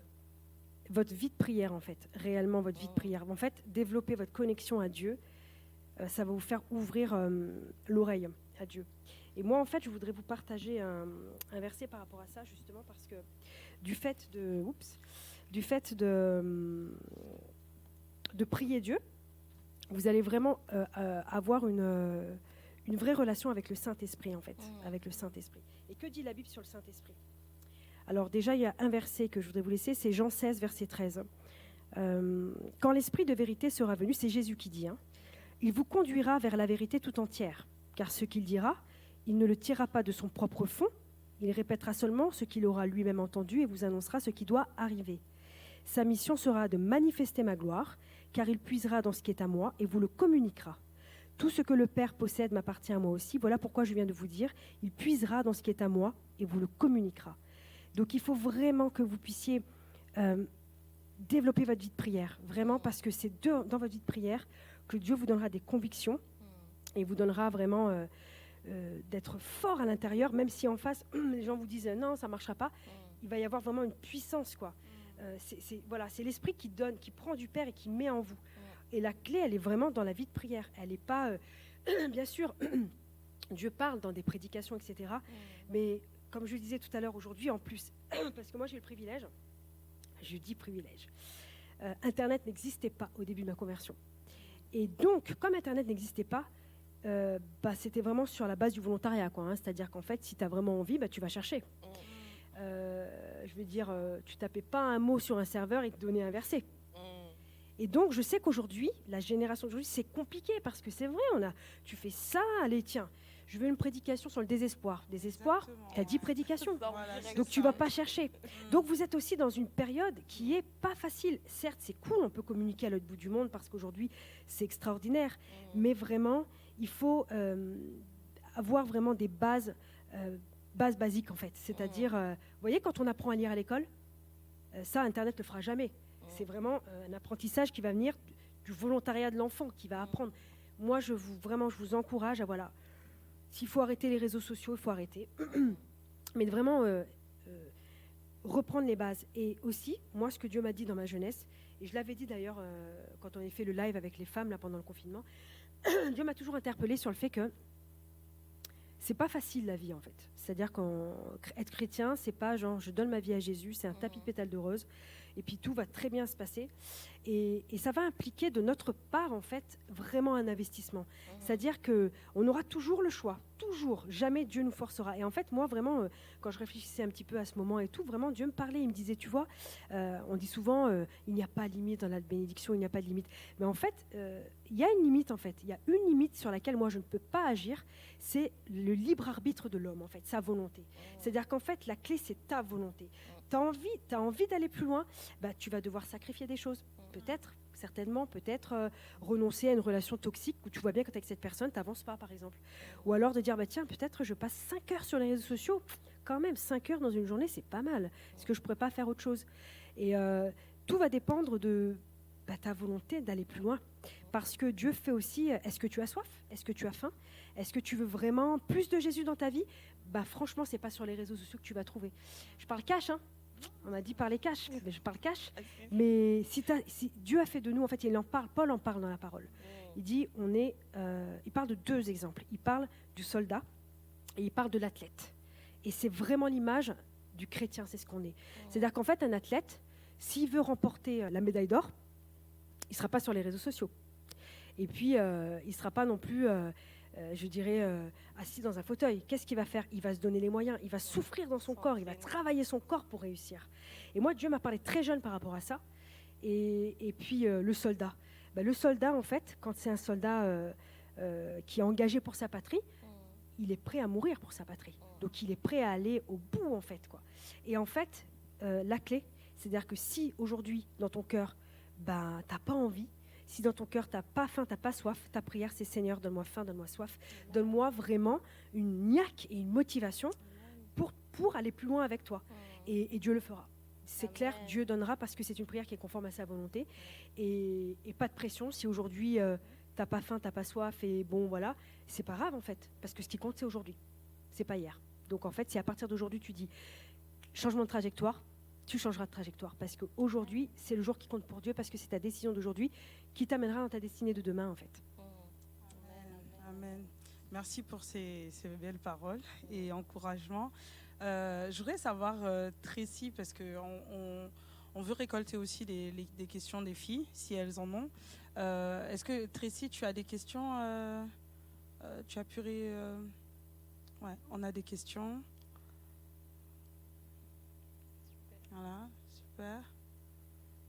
votre vie de prière, en fait, réellement votre vie de prière, en fait, développer votre connexion à Dieu, euh, ça va vous faire ouvrir l'oreille à Dieu. Et moi, en fait, je voudrais vous partager un, un verset par rapport à ça, justement, parce que du fait de, oups, du fait de, de prier Dieu, vous allez vraiment euh, euh, avoir une, euh, une vraie relation avec le Saint-Esprit, en fait, Mm. avec le Saint-Esprit. Et que dit la Bible sur le Saint-Esprit? Alors déjà, il y a un verset que je voudrais vous laisser, c'est Jean 16, verset 13. Euh, Quand l'Esprit de vérité sera venu, c'est Jésus qui dit, hein, il vous conduira vers la vérité tout entière, car ce qu'il dira, il ne le tirera pas de son propre fond, il répétera seulement ce qu'il aura lui-même entendu et vous annoncera ce qui doit arriver. Sa mission sera de manifester ma gloire, car il puisera dans ce qui est à moi et vous le communiquera. Tout ce que le Père possède m'appartient à moi aussi. Voilà pourquoi je viens de vous dire, il puisera dans ce qui est à moi et vous le communiquera. Donc il faut vraiment que vous puissiez euh, développer votre vie de prière, vraiment, parce que c'est dans votre vie de prière que Dieu vous donnera des convictions et vous donnera vraiment euh, euh, d'être fort à l'intérieur, même si en face, les gens vous disent non, ça ne marchera pas, il va y avoir vraiment une puissance. quoi. Euh, c'est voilà, c'est l'esprit qui donne, qui prend du Père et qui met en vous. Et la clé, elle est vraiment dans la vie de prière. Elle n'est pas, euh, bien sûr, Dieu parle dans des prédications, etc. Mais comme je le disais tout à l'heure aujourd'hui, en plus, parce que moi j'ai le privilège, je dis privilège, euh, Internet n'existait pas au début de ma conversion. Et donc, comme Internet n'existait pas, euh, bah, c'était vraiment sur la base du volontariat. quoi, hein. C'est-à-dire qu'en fait, si tu as vraiment envie, bah, tu vas chercher. Euh, je veux dire, euh, tu tapais pas un mot sur un serveur et te donnait un verset. Et donc, je sais qu'aujourd'hui, la génération d'aujourd'hui, c'est compliqué parce que c'est vrai, on a, tu fais ça, allez, tiens, je veux une prédication sur le désespoir. Désespoir, tu as 10 prédications. Voilà, c'est Donc tu ça. vas pas chercher. Donc vous êtes aussi dans une période qui est pas facile. Certes, c'est cool, on peut communiquer à l'autre bout du monde parce qu'aujourd'hui c'est extraordinaire. Mais vraiment, il faut euh, avoir vraiment des bases, euh, bases basiques en fait. C'est-à-dire, euh, vous voyez, quand on apprend à lire à l'école, ça, Internet le fera jamais. C'est vraiment un apprentissage qui va venir du- volontariat de l'enfant, qui va apprendre. Moi, je vous vraiment, je vous encourage à voilà. S'il faut arrêter les réseaux sociaux, il faut arrêter. Mais de vraiment euh, euh, reprendre les bases. Et aussi, moi, ce que Dieu m'a dit dans ma jeunesse, et je l'avais dit d'ailleurs euh, quand on a fait le live avec les femmes là pendant le confinement, Dieu m'a toujours interpellé sur le fait que c'est pas facile la vie en fait. C'est-à-dire qu'être chrétien, c'est pas genre je donne ma vie à Jésus, c'est un tapis de pétales de rose, et puis tout va très bien se passer. Et, et ça va impliquer de notre part en fait vraiment un investissement. C'est-à-dire que on aura toujours le choix, toujours. Jamais Dieu nous forcera. Et en fait, moi vraiment, euh, quand je réfléchissais un petit peu à ce moment et tout, vraiment Dieu me parlait. Il me disait, tu vois, euh, on dit souvent, euh, il n'y a pas de limite dans la bénédiction, il n'y a pas de limite. Mais en fait, il y a une limite en fait. Il y a une limite sur laquelle moi je ne peux pas agir. C'est le libre arbitre de l'homme en fait, sa volonté. C'est-à-dire qu'en fait, la clé c'est ta volonté. Tu as envie, as envie d'aller plus loin, bah, tu vas devoir sacrifier des choses. Peut-être, certainement, peut-être euh, renoncer à une relation toxique où tu vois bien que avec cette personne, tu n'avances pas, par exemple. Ou alors de dire, bah, tiens, peut-être je passe 5 heures sur les réseaux sociaux. Quand même, 5 heures dans une journée, c'est pas mal. Est-ce que je pourrais pas faire autre chose? Et euh, tout va dépendre de bah, ta volonté d'aller plus loin. Parce que Dieu fait aussi, euh, est-ce que tu as soif? Est-ce que tu as faim? Est-ce que tu veux vraiment plus de Jésus dans ta vie? Bah, Franchement, c'est pas sur les réseaux sociaux que tu vas trouver. Je parle cash, hein on a dit parler cash, mais je parle cash. Mais si, si, Dieu a fait de nous, en fait, il en parle, Paul en parle dans la parole. Il dit, on est, euh, il parle de deux exemples. Il parle du soldat et il parle de l'athlète. Et c'est vraiment l'image du chrétien, c'est ce qu'on est. C'est-à-dire qu'en fait, un athlète, s'il veut remporter euh, la médaille d'or, il ne sera pas sur les réseaux sociaux. Et puis, euh, il ne sera pas non plus, euh, je dirais, assis dans un fauteuil. Qu'est-ce qu'il va faire? Il va se donner les moyens, il va souffrir dans son corps, il va travailler son corps pour réussir. Et moi, Dieu m'a parlé très jeune par rapport à ça. Et, puis, le soldat. Ben, le soldat, en fait, quand c'est un soldat qui est engagé pour sa patrie, il est prêt à mourir pour sa patrie. Donc il est prêt à aller au bout, en fait. Quoi. Et en fait, euh, la clé, c'est-à-dire que si aujourd'hui, dans ton cœur, ben, tu n'as pas envie, si dans ton cœur, tu n'as pas faim, tu n'as pas soif, ta prière, c'est Seigneur, donne-moi faim, donne-moi soif, donne-moi vraiment une niaque et une motivation pour, pour aller plus loin avec toi. Et, Dieu le fera. C'est clair, Dieu donnera parce que c'est une prière qui est conforme à sa volonté. Et, pas de pression. Si aujourd'hui, euh, tu n'as pas faim, tu n'as pas soif, et bon, voilà, c'est pas grave en fait. Parce que ce qui compte, c'est aujourd'hui. C'est pas hier. Donc en fait, si à partir d'aujourd'hui tu dis changement de trajectoire, tu changeras de trajectoire. Parce qu'aujourd'hui, c'est le jour qui compte pour Dieu, parce que c'est ta décision d'aujourd'hui qui t'amènera dans ta destinée de demain, en fait. Amen. Merci pour ces, belles paroles et encouragements. Euh, je voudrais savoir, euh, Tracy, parce qu'on on, veut récolter aussi des, questions des filles, si elles en ont. Euh, est-ce que, Tracy, tu as des questions Tu as puré Ouais, on a des questions. Voilà, super.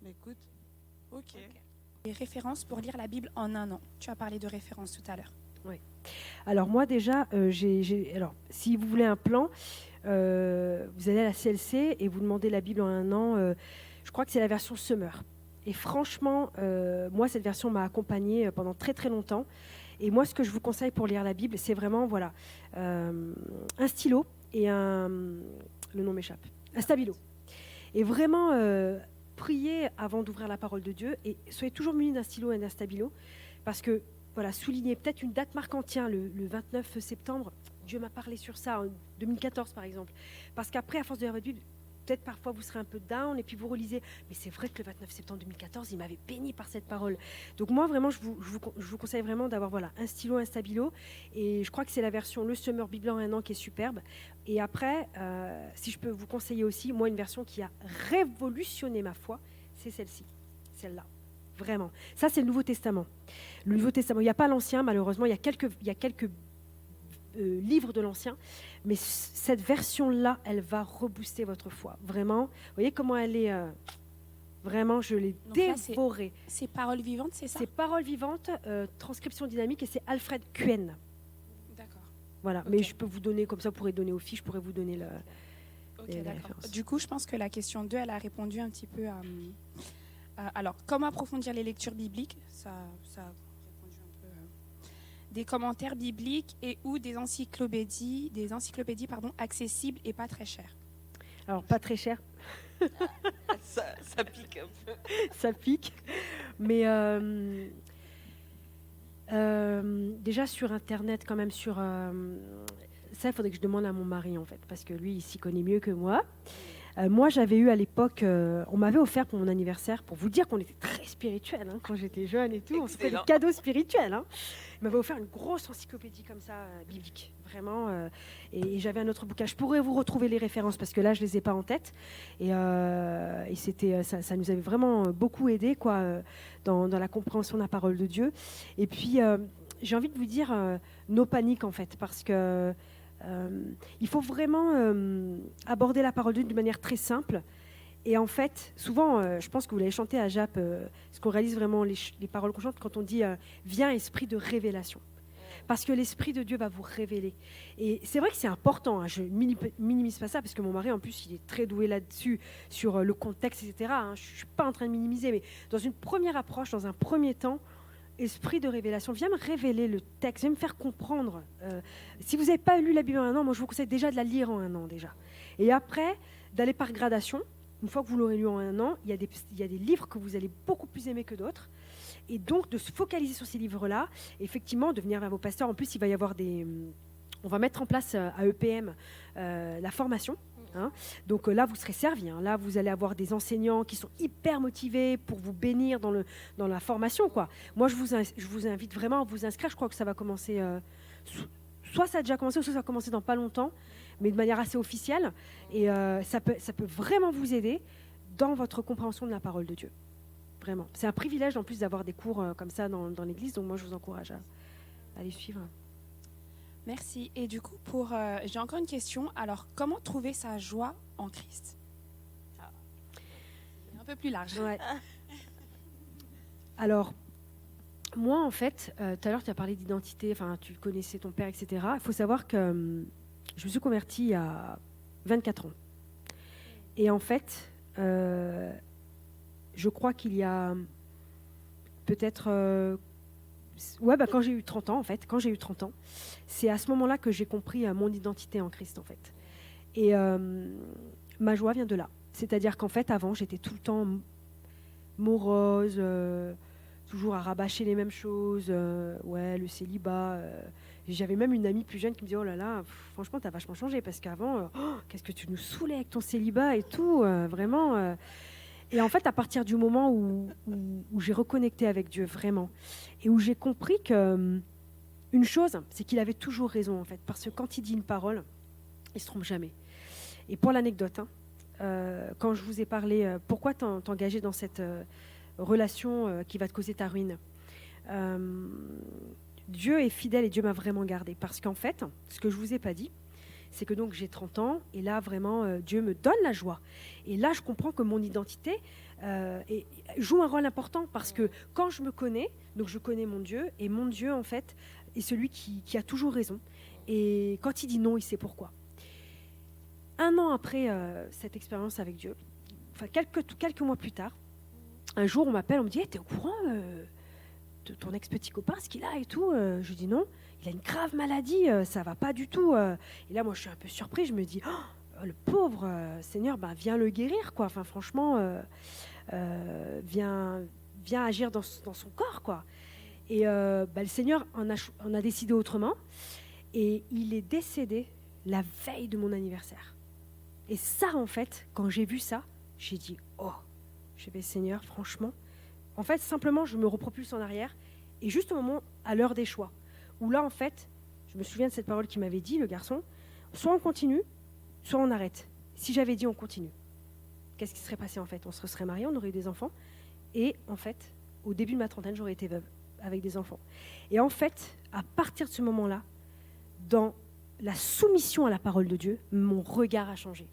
Mais écoute, ok. Références pour lire la Bible en un an. Tu as parlé de références tout à l'heure. Oui. Alors moi déjà, euh, j'ai, alors si vous voulez un plan, euh, vous allez à la CLC et vous demandez la Bible en un an. Euh, je crois que c'est la version Summer. Et franchement, moi cette version m'a accompagnée pendant très très longtemps. Et moi, ce que je vous conseille pour lire la Bible, c'est vraiment voilà, un stylo et un. Le nom m'échappe. Un stabilo. Et vraiment, priez avant d'ouvrir la parole de Dieu et soyez toujours munis d'un stylo et d'un stabilo parce que, voilà, soulignez peut-être une date marquante, le, le 29 septembre. Dieu m'a parlé sur ça, en 2014 par exemple. Parce qu'après, à force de lire peut-être parfois vous serez un peu down et puis vous relisez, mais c'est vrai que le 29 septembre 2014, il m'avait béni par cette parole. Donc moi vraiment, je vous, je vous, conseille vraiment d'avoir voilà, un stylo, un stabilo, et je crois que c'est la version Le Summer Bible en un an qui est superbe. Et après, euh, si je peux vous conseiller aussi, moi une version qui a révolutionné ma foi, c'est celle-ci, celle-là. Vraiment. Ça, c'est le Nouveau Testament. Le Nouveau Testament. Il n'y a pas l'Ancien, malheureusement. Il y a quelques, il y a quelques euh, livre de l'Ancien, mais cette version-là, elle va rebooster votre foi. Vraiment, vous voyez comment elle est... Euh, vraiment, je l'ai dévorée. C'est paroles vivantes, c'est ça? C'est paroles vivantes, euh, transcription dynamique, et c'est Alfred Kuen. D'accord. Voilà, mais je peux vous donner, comme ça, vous pourrez donner aux filles, je pourrais vous donner le, Du coup, je pense que la question 2, elle a répondu un petit peu à... alors, comment approfondir les lectures bibliques? Ça, ça des commentaires bibliques et ou des encyclopédies, des encyclopédies pardon, accessibles et pas très chères. Alors pas très cher. ça, pique un peu. ça pique. Mais euh, euh, déjà sur Internet, quand même, sur... Euh, ça, il faudrait que je demande à mon mari, en fait, parce que lui, il s'y connaît mieux que moi. Euh, moi, j'avais eu à l'époque, euh, on m'avait offert pour mon anniversaire, pour vous dire qu'on était très spirituel hein, quand j'étais jeune et tout. On se fait des cadeaux spirituels. Hein. Il m'avait offert une grosse encyclopédie comme ça, euh, biblique, vraiment. et, j'avais un autre bouquin. Je pourrais vous retrouver les références parce que là, je les ai pas en tête. Et, c'était, ça, nous avait vraiment beaucoup aidé, quoi, dans, dans, la compréhension de la parole de Dieu. Et puis, j'ai envie de vous dire, nos paniques en fait, parce que il faut vraiment euh, aborder la parole de Dieu de manière très simple. Et en fait, souvent, euh, je pense que vous l'avez chanté à Jap, ce qu'on réalise vraiment les, paroles qu'on chante quand on dit Viens, esprit de révélation. Parce que l'esprit de Dieu va vous révéler. Et c'est vrai que c'est important, hein, je minimise pas ça, parce que mon mari, en plus, il est très doué là-dessus, sur le contexte, etc. Hein. je ne suis pas en train de minimiser, mais dans une première approche, dans un premier temps, esprit de révélation, viens me révéler le texte, viens me faire comprendre. Euh, si vous n'avez pas lu la Bible en un an, moi je vous conseille déjà de la lire en un an déjà. Et après, d'aller par gradation. Une fois que vous l'aurez lu en un an, il y, a des, livres que vous allez beaucoup plus aimer que d'autres. Et donc de se focaliser sur ces livres-là, effectivement, de venir vers vos pasteurs. En plus, il va y avoir des... On va mettre en place euh, à EPM euh, la formation Hein. Donc euh, là, vous serez servi. Hein. Là, vous allez avoir des enseignants qui sont hyper motivés pour vous bénir dans, le, dans la formation. Quoi. Moi, je vous, je vous invite vraiment à vous inscrire. Je crois que ça va commencer. Euh, soit ça a déjà commencé, soit ça va commencer dans pas longtemps, mais de manière assez officielle. Et euh, ça, peut, ça peut vraiment vous aider dans votre compréhension de la parole de Dieu. Vraiment. C'est un privilège en plus d'avoir des cours comme ça dans, dans l'Église. Donc moi, je vous encourage à, à les suivre. Merci. Et du coup, pour, euh, j'ai encore une question. Alors, comment trouver sa joie en Christ? Un peu plus large. Alors, moi, en fait, euh, tout à l'heure, tu as parlé d'identité, enfin, tu connaissais ton père, etc. Il faut savoir que hum, je me suis convertie à 24 ans. Et en fait, euh, je crois qu'il y a peut-être ouais, bah, quand j'ai eu 30 ans, en fait, quand j'ai eu 30 ans, c'est à ce moment-là que j'ai compris euh, mon identité en Christ, en fait. Et euh, ma joie vient de là. C'est-à-dire qu'en fait, avant, j'étais tout le temps morose, euh, toujours à rabâcher les mêmes choses. ouais, le célibat. J'avais même une amie plus jeune qui me disait Oh là là, franchement, t'as vachement changé parce qu'avant, oh, qu'est-ce que tu nous saoulais avec ton célibat et tout. vraiment. Et en fait, à partir du moment où, j'ai reconnecté avec Dieu vraiment, et où j'ai compris que hum, une chose, c'est qu'il avait toujours raison en fait, parce que quand il dit une parole, il se trompe jamais. Et pour l'anecdote, hein, euh, quand je vous ai parlé, euh, pourquoi t'engager dans cette euh, relation qui va te causer ta ruine hum, Dieu est fidèle et Dieu m'a vraiment gardé. Parce qu'en fait, ce que je vous ai pas dit, c'est que donc j'ai 30 ans et là vraiment euh, Dieu me donne la joie. Et là je comprends que mon identité euh, joue un rôle important parce que quand je me connais, donc je connais mon Dieu et mon Dieu en fait est celui qui, a toujours raison. Et quand il dit non, il sait pourquoi. Un an après euh, cette expérience avec Dieu, enfin quelques, mois plus tard, un jour on m'appelle, on me dit hey, T'es au courant de ton ex-petit copain, ce qu'il a et tout Je dis non il a une grave maladie, euh, ça va pas du tout. Euh. Et là, moi, je suis un peu surpris. Je me dis, oh, le pauvre euh, Seigneur, ben, viens le guérir, quoi. Enfin, franchement, viens, viens agir dans, son corps, quoi. Et ben, le Seigneur en a, a décidé autrement. Et il est décédé la veille de mon anniversaire. Et ça, en fait, quand j'ai vu ça, j'ai dit, oh, je vais Seigneur, franchement. En fait, simplement, je me repropulse en arrière. Et juste au moment, à l'heure des choix, où là, en fait, je me souviens de cette parole qu'il m'avait dit, le garçon, soit on continue, soit on arrête. Si j'avais dit on continue, qu'est-ce qui serait passé en fait? On se serait mariés, on aurait eu des enfants. Et en fait, au début de ma trentaine, j'aurais été veuve avec des enfants. Et en fait, à partir de ce moment-là, dans la soumission à la parole de Dieu, mon regard a changé.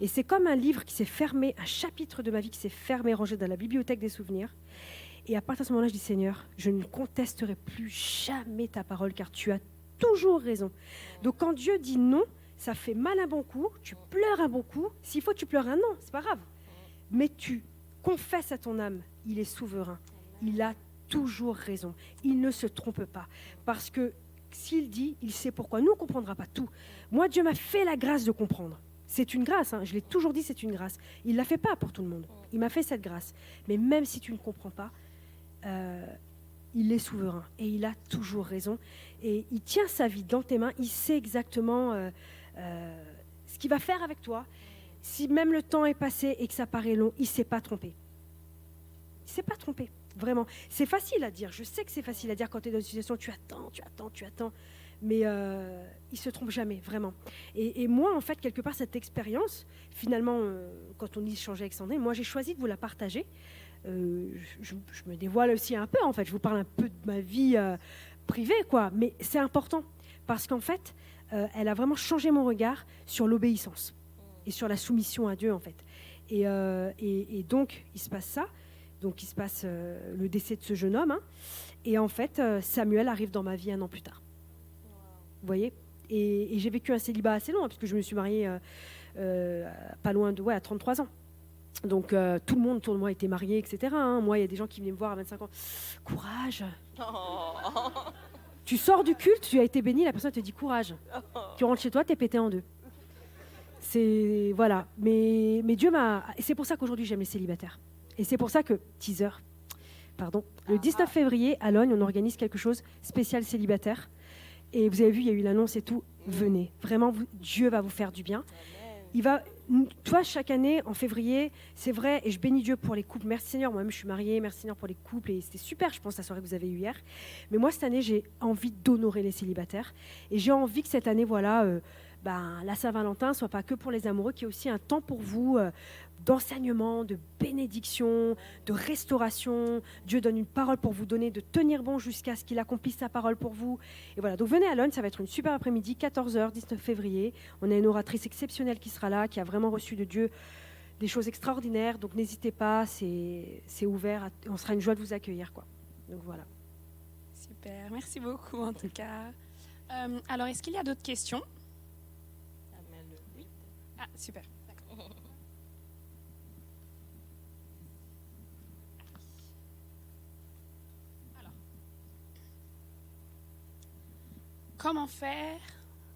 Et c'est comme un livre qui s'est fermé, un chapitre de ma vie qui s'est fermé, rangé dans la bibliothèque des souvenirs. Et à partir de ce moment-là, je dis Seigneur, je ne contesterai plus jamais ta parole car tu as toujours raison. Donc quand Dieu dit non, ça fait mal un bon coup, tu pleures un bon coup. S'il faut, tu pleures un non, c'est pas grave. Mais tu confesses à ton âme, il est souverain. Il a toujours raison. Il ne se trompe pas. Parce que s'il dit, il sait pourquoi. Nous, on ne comprendra pas tout. Moi, Dieu m'a fait la grâce de comprendre. C'est une grâce, hein. je l'ai toujours dit, c'est une grâce. Il ne l'a fait pas pour tout le monde. Il m'a fait cette grâce. Mais même si tu ne comprends pas, euh, il est souverain et il a toujours raison. Et il tient sa vie dans tes mains, il sait exactement euh, euh, ce qu'il va faire avec toi. Si même le temps est passé et que ça paraît long, il ne s'est pas trompé. Il ne s'est pas trompé, vraiment. C'est facile à dire, je sais que c'est facile à dire quand tu es dans une situation, tu attends, tu attends, tu attends. Mais il se trompe jamais, vraiment. Et, moi, en fait, quelque part, cette expérience, finalement, quand on y échangeait avec Sandrine, moi, j'ai choisi de vous la partager euh, je, me dévoile aussi un peu, en fait, je vous parle un peu de ma vie euh, privée, quoi, mais c'est important, parce qu'en fait, euh, elle a vraiment changé mon regard sur l'obéissance et sur la soumission à Dieu, en fait. Et, donc, il se passe ça, donc il se passe le décès de ce jeune homme, hein. et en fait, Samuel arrive dans ma vie un an plus tard. Vous voyez? Et, j'ai vécu un célibat assez long, hein, puisque je me suis mariée pas loin de, à 33 ans. Donc euh, tout le monde autour de moi était marié, etc. Hein. Moi, il y a des gens qui venaient me voir à 25 ans. Courage. Tu sors du culte, tu as été béni, la personne te dit courage. Tu rentres chez toi, tu es pété en deux. C'est voilà. Mais, mais Dieu m'a. C'est pour ça qu'aujourd'hui j'aime les célibataires. Et c'est pour ça que teaser. Pardon. Le 19 février à Logne, on organise quelque chose spécial célibataire. Et vous avez vu, il y a eu l'annonce et tout. Venez. Vraiment, Dieu va vous faire du bien. Il va toi, chaque année, en février, c'est vrai, et je bénis Dieu pour les couples. Merci Seigneur, moi-même je suis mariée, merci Seigneur pour les couples, et c'était super, je pense, la soirée que vous avez eue hier. Mais moi, cette année, j'ai envie d'honorer les célibataires, et j'ai envie que cette année, voilà, euh, ben, la Saint-Valentin soit pas que pour les amoureux, qu'il y ait aussi un temps pour vous, euh, d'enseignement, de bénédiction, de restauration. Dieu donne une parole pour vous donner, de tenir bon jusqu'à ce qu'il accomplisse sa parole pour vous. Et voilà, donc venez à Londres, ça va être une super après-midi, 14h, 19 février. On a une oratrice exceptionnelle qui sera là, qui a vraiment reçu de Dieu des choses extraordinaires. Donc n'hésitez pas, c'est ouvert, on sera une joie de vous accueillir. Donc voilà. Super, merci beaucoup en tout cas. Euh, alors, est-ce qu'il y a d'autres questions? Ah, super. Comment faire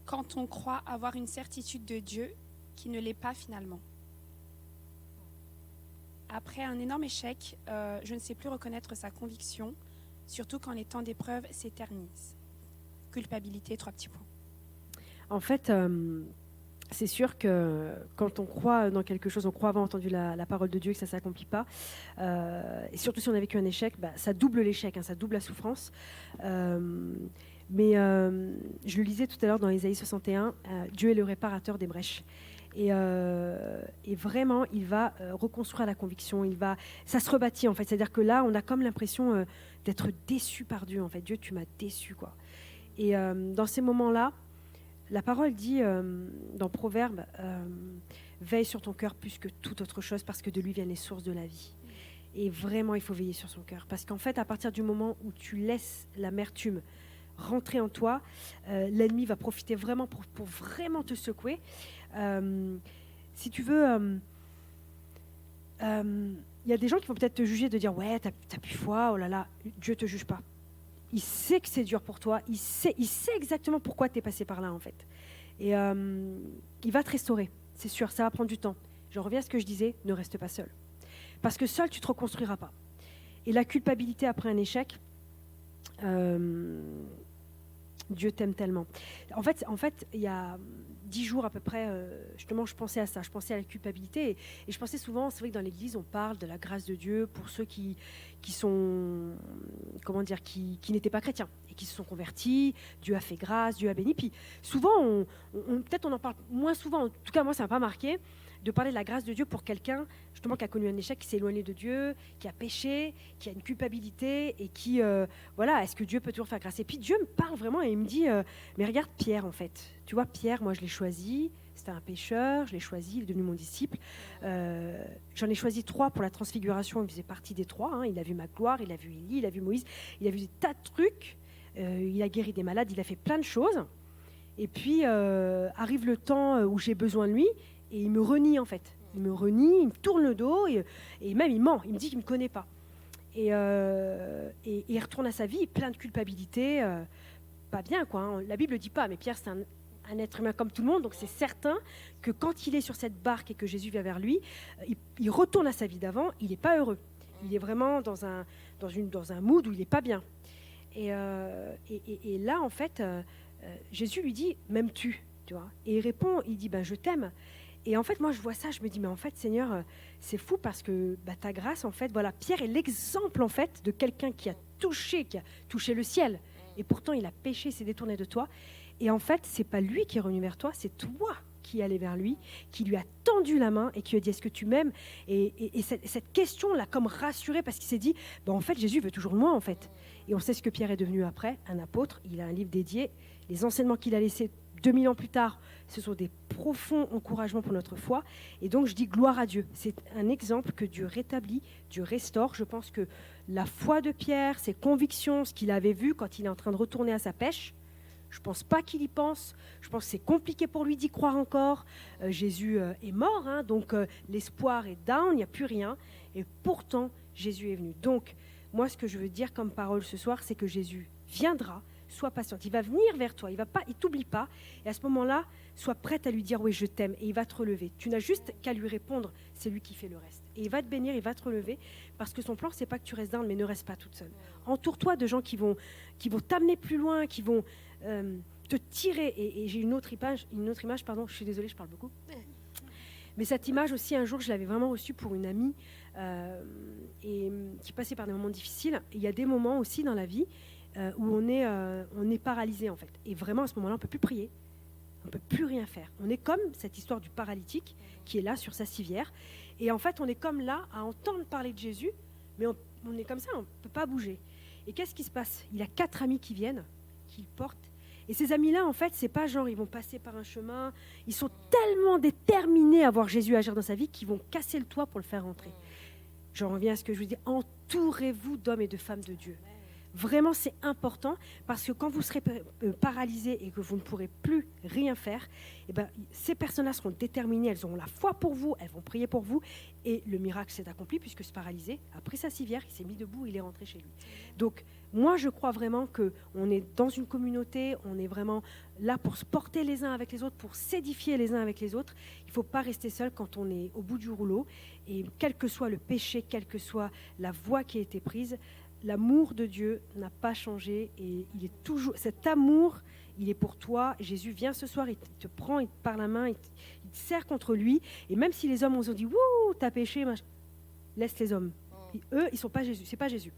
quand on croit avoir une certitude de Dieu qui ne l'est pas finalement? Après un énorme échec, euh, je ne sais plus reconnaître sa conviction, surtout quand les temps d'épreuve s'éternisent. Culpabilité, trois petits points. En fait, euh, c'est sûr que quand on croit dans quelque chose, on croit avoir entendu la, parole de Dieu, que ça ne s'accomplit pas, euh, et surtout si on a vécu un échec, bah, ça double l'échec, hein, ça double la souffrance. Mais euh, je le lisais tout à l'heure dans Ésaïe 61, euh, Dieu est le réparateur des brèches. Euh, et, vraiment, il va reconstruire la conviction. Il va, ça se rebâtit en fait. C'est-à-dire que là, on a comme l'impression d'être déçu par Dieu. En fait, Dieu, tu m'as déçu quoi. Et dans ces moments-là, la parole dit dans Proverbe, veille sur ton cœur plus que toute autre chose, parce que de lui viennent les sources de la vie. Et vraiment, il faut veiller sur son cœur, parce qu'en fait, à partir du moment où tu laisses l'amertume rentrer en toi. Euh, l'ennemi va profiter vraiment pour, vraiment te secouer. Euh, si tu veux, il euh, y a des gens qui vont peut-être te juger de dire ouais, t'as plus foi, oh là là, Dieu te juge pas. Il sait que c'est dur pour toi, il sait, il sait exactement pourquoi tu es passé par là en fait. Et il va te restaurer, c'est sûr, ça va prendre du temps. Je reviens à ce que je disais, ne reste pas seul. Parce que seul, tu te reconstruiras pas. Et la culpabilité après un échec, Dieu t'aime tellement. En fait, en fait, il y a dix jours à peu près, euh, justement, je pensais à ça, je pensais à la culpabilité. Et, je pensais souvent, c'est vrai que dans l'Église, on parle de la grâce de Dieu pour ceux qui, qui sont, comment dire, qui, qui n'étaient pas chrétiens et qui se sont convertis. Dieu a fait grâce, Dieu a béni. Puis souvent, on, peut-être on en parle moins souvent, en tout cas moi, ça m'a pas marqué de parler de la grâce de Dieu pour quelqu'un justement qui a connu un échec, qui s'est éloigné de Dieu, qui a péché, qui a une culpabilité et qui, euh, voilà, est-ce que Dieu peut toujours faire grâce? Et puis Dieu me parle vraiment et il me dit, euh, mais regarde Pierre en fait. Tu vois, Pierre, moi je l'ai choisi, c'était un pécheur, je l'ai choisi, il est devenu mon disciple. Euh, j'en ai choisi trois pour la transfiguration, il faisait partie des trois. Hein. Il a vu ma gloire, il a vu Élie, il a vu Moïse, il a vu des tas de trucs. il a guéri des malades, il a fait plein de choses. Et puis arrive le temps où j'ai besoin de lui et il me renie en fait. Il me renie, il me tourne le dos et, même il ment. Il me dit qu'il ne me connaît pas. Euh, et, il retourne à sa vie plein de culpabilité. Euh, pas bien quoi. Hein. La Bible ne dit pas, mais Pierre c'est un, être humain comme tout le monde, donc c'est certain que quand il est sur cette barque et que Jésus vient vers lui, euh, il, retourne à sa vie d'avant, il n'est pas heureux. Il est vraiment dans un, dans une, dans un mood où il n'est pas bien. Et, et, là, en fait, Jésus lui dit, m'aimes-tu? Tu Et il répond, il dit, ben, je t'aime. Et en fait, moi, je vois ça, je me dis, mais en fait, Seigneur, euh, c'est fou parce que bah, ta grâce, en fait, voilà, Pierre est l'exemple, en fait, de quelqu'un qui a touché, qui a touché le ciel. Et pourtant, il a péché, s'est détourné de toi. Et en fait, c'est pas lui qui est revenu vers toi, c'est toi qui est allé vers lui, qui lui a tendu la main et qui lui a dit Est-ce que tu m'aimes? Et, cette, question l'a comme rassuré parce qu'il s'est dit bah, En fait, Jésus veut toujours moi, en fait. Et on sait ce que Pierre est devenu après, un apôtre. Il a un livre dédié. Les enseignements qu'il a laissés 2000 ans plus tard, ce sont des profonds encouragements pour notre foi. Et donc je dis gloire à Dieu. C'est un exemple que Dieu rétablit, Dieu restaure. Je pense que la foi de Pierre, ses convictions, ce qu'il avait vu quand il est en train de retourner à sa pêche, je ne pense pas qu'il y pense. Je pense que c'est compliqué pour lui d'y croire encore. Euh, Jésus euh, est mort, hein, donc euh, l'espoir est down, il n'y a plus rien. Et pourtant, Jésus est venu. Donc, moi, ce que je veux dire comme parole ce soir, c'est que Jésus viendra sois patiente. Il va venir vers toi, il va pas, il t'oublie pas. Et à ce moment-là, sois prête à lui dire oui, je t'aime, et il va te relever. Tu n'as juste qu'à lui répondre, c'est lui qui fait le reste. Et il va te bénir, il va te relever, parce que son plan, c'est pas que tu restes down, mais ne reste pas toute seule. Entoure-toi de gens qui vont, qui vont t'amener plus loin, qui vont euh, te tirer. Et, j'ai une autre image, une autre image, pardon, je suis désolée, je parle beaucoup. Mais cette image aussi, un jour, je l'avais vraiment reçue pour une amie euh, qui passait par des moments difficiles. il y a des moments aussi dans la vie euh, où on est, euh, on est paralysé, en fait. Et vraiment, à ce moment-là, on peut plus prier. On peut plus rien faire. On est comme cette histoire du paralytique qui est là sur sa civière. Et en fait, on est comme là à entendre parler de Jésus, mais on, est comme ça, on ne peut pas bouger. Et qu'est-ce qui se passe? Il a quatre amis qui viennent, qui le portent et ces amis-là, en fait, c'est pas genre ils vont passer par un chemin. Ils sont tellement déterminés à voir Jésus agir dans sa vie qu'ils vont casser le toit pour le faire rentrer. J'en reviens à ce que je vous dis. Entourez-vous d'hommes et de femmes de Dieu. Vraiment, c'est important parce que quand vous serez euh, paralysé et que vous ne pourrez plus rien faire, eh ben, ces personnes-là seront déterminées, elles auront la foi pour vous, elles vont prier pour vous et le miracle s'est accompli puisque ce paralysé a pris sa civière, il s'est mis debout, il est rentré chez lui. Donc, moi, je crois vraiment qu'on est dans une communauté, on est vraiment là pour se porter les uns avec les autres, pour s'édifier les uns avec les autres. Il ne faut pas rester seul quand on est au bout du rouleau. Et quel que soit le péché, quelle que soit la voie qui a été prise, l'amour de Dieu n'a pas changé et il est toujours cet amour, il est pour toi. Jésus vient ce soir, il te prend, il te par la main, il te, serre contre lui. Et même si les hommes ont dit wouh, t'as péché, laisse les hommes. eux, ils sont pas Jésus, c'est pas Jésus.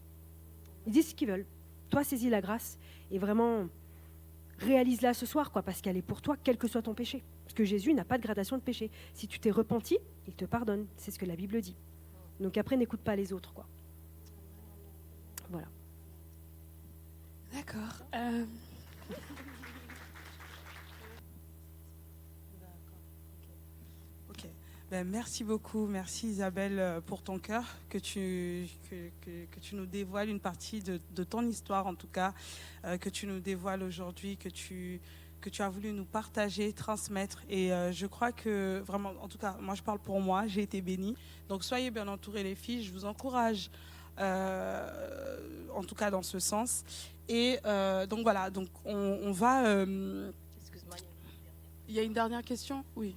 Ils disent ce qu'ils veulent. Toi, saisis la grâce et vraiment réalise-la ce soir, quoi, parce qu'elle est pour toi, quel que soit ton péché. Parce que Jésus n'a pas de gradation de péché. Si tu t'es repenti, il te pardonne. C'est ce que la Bible dit. Donc après, n'écoute pas les autres, quoi. Voilà. D'accord. Euh. Ben, merci beaucoup. Merci Isabelle euh, pour ton cœur, que tu, que, tu nous dévoiles une partie de, ton histoire en tout cas, euh, que tu nous dévoiles aujourd'hui, que tu, que tu as voulu nous partager, transmettre. Et je crois que vraiment, en tout cas, moi je parle pour moi, j'ai été bénie. Donc soyez bien entourés les filles, je vous encourage euh, en tout cas dans ce sens. Et euh, donc voilà, donc on, va. Euh, Excuse-moi, il y a une dernière question Oui.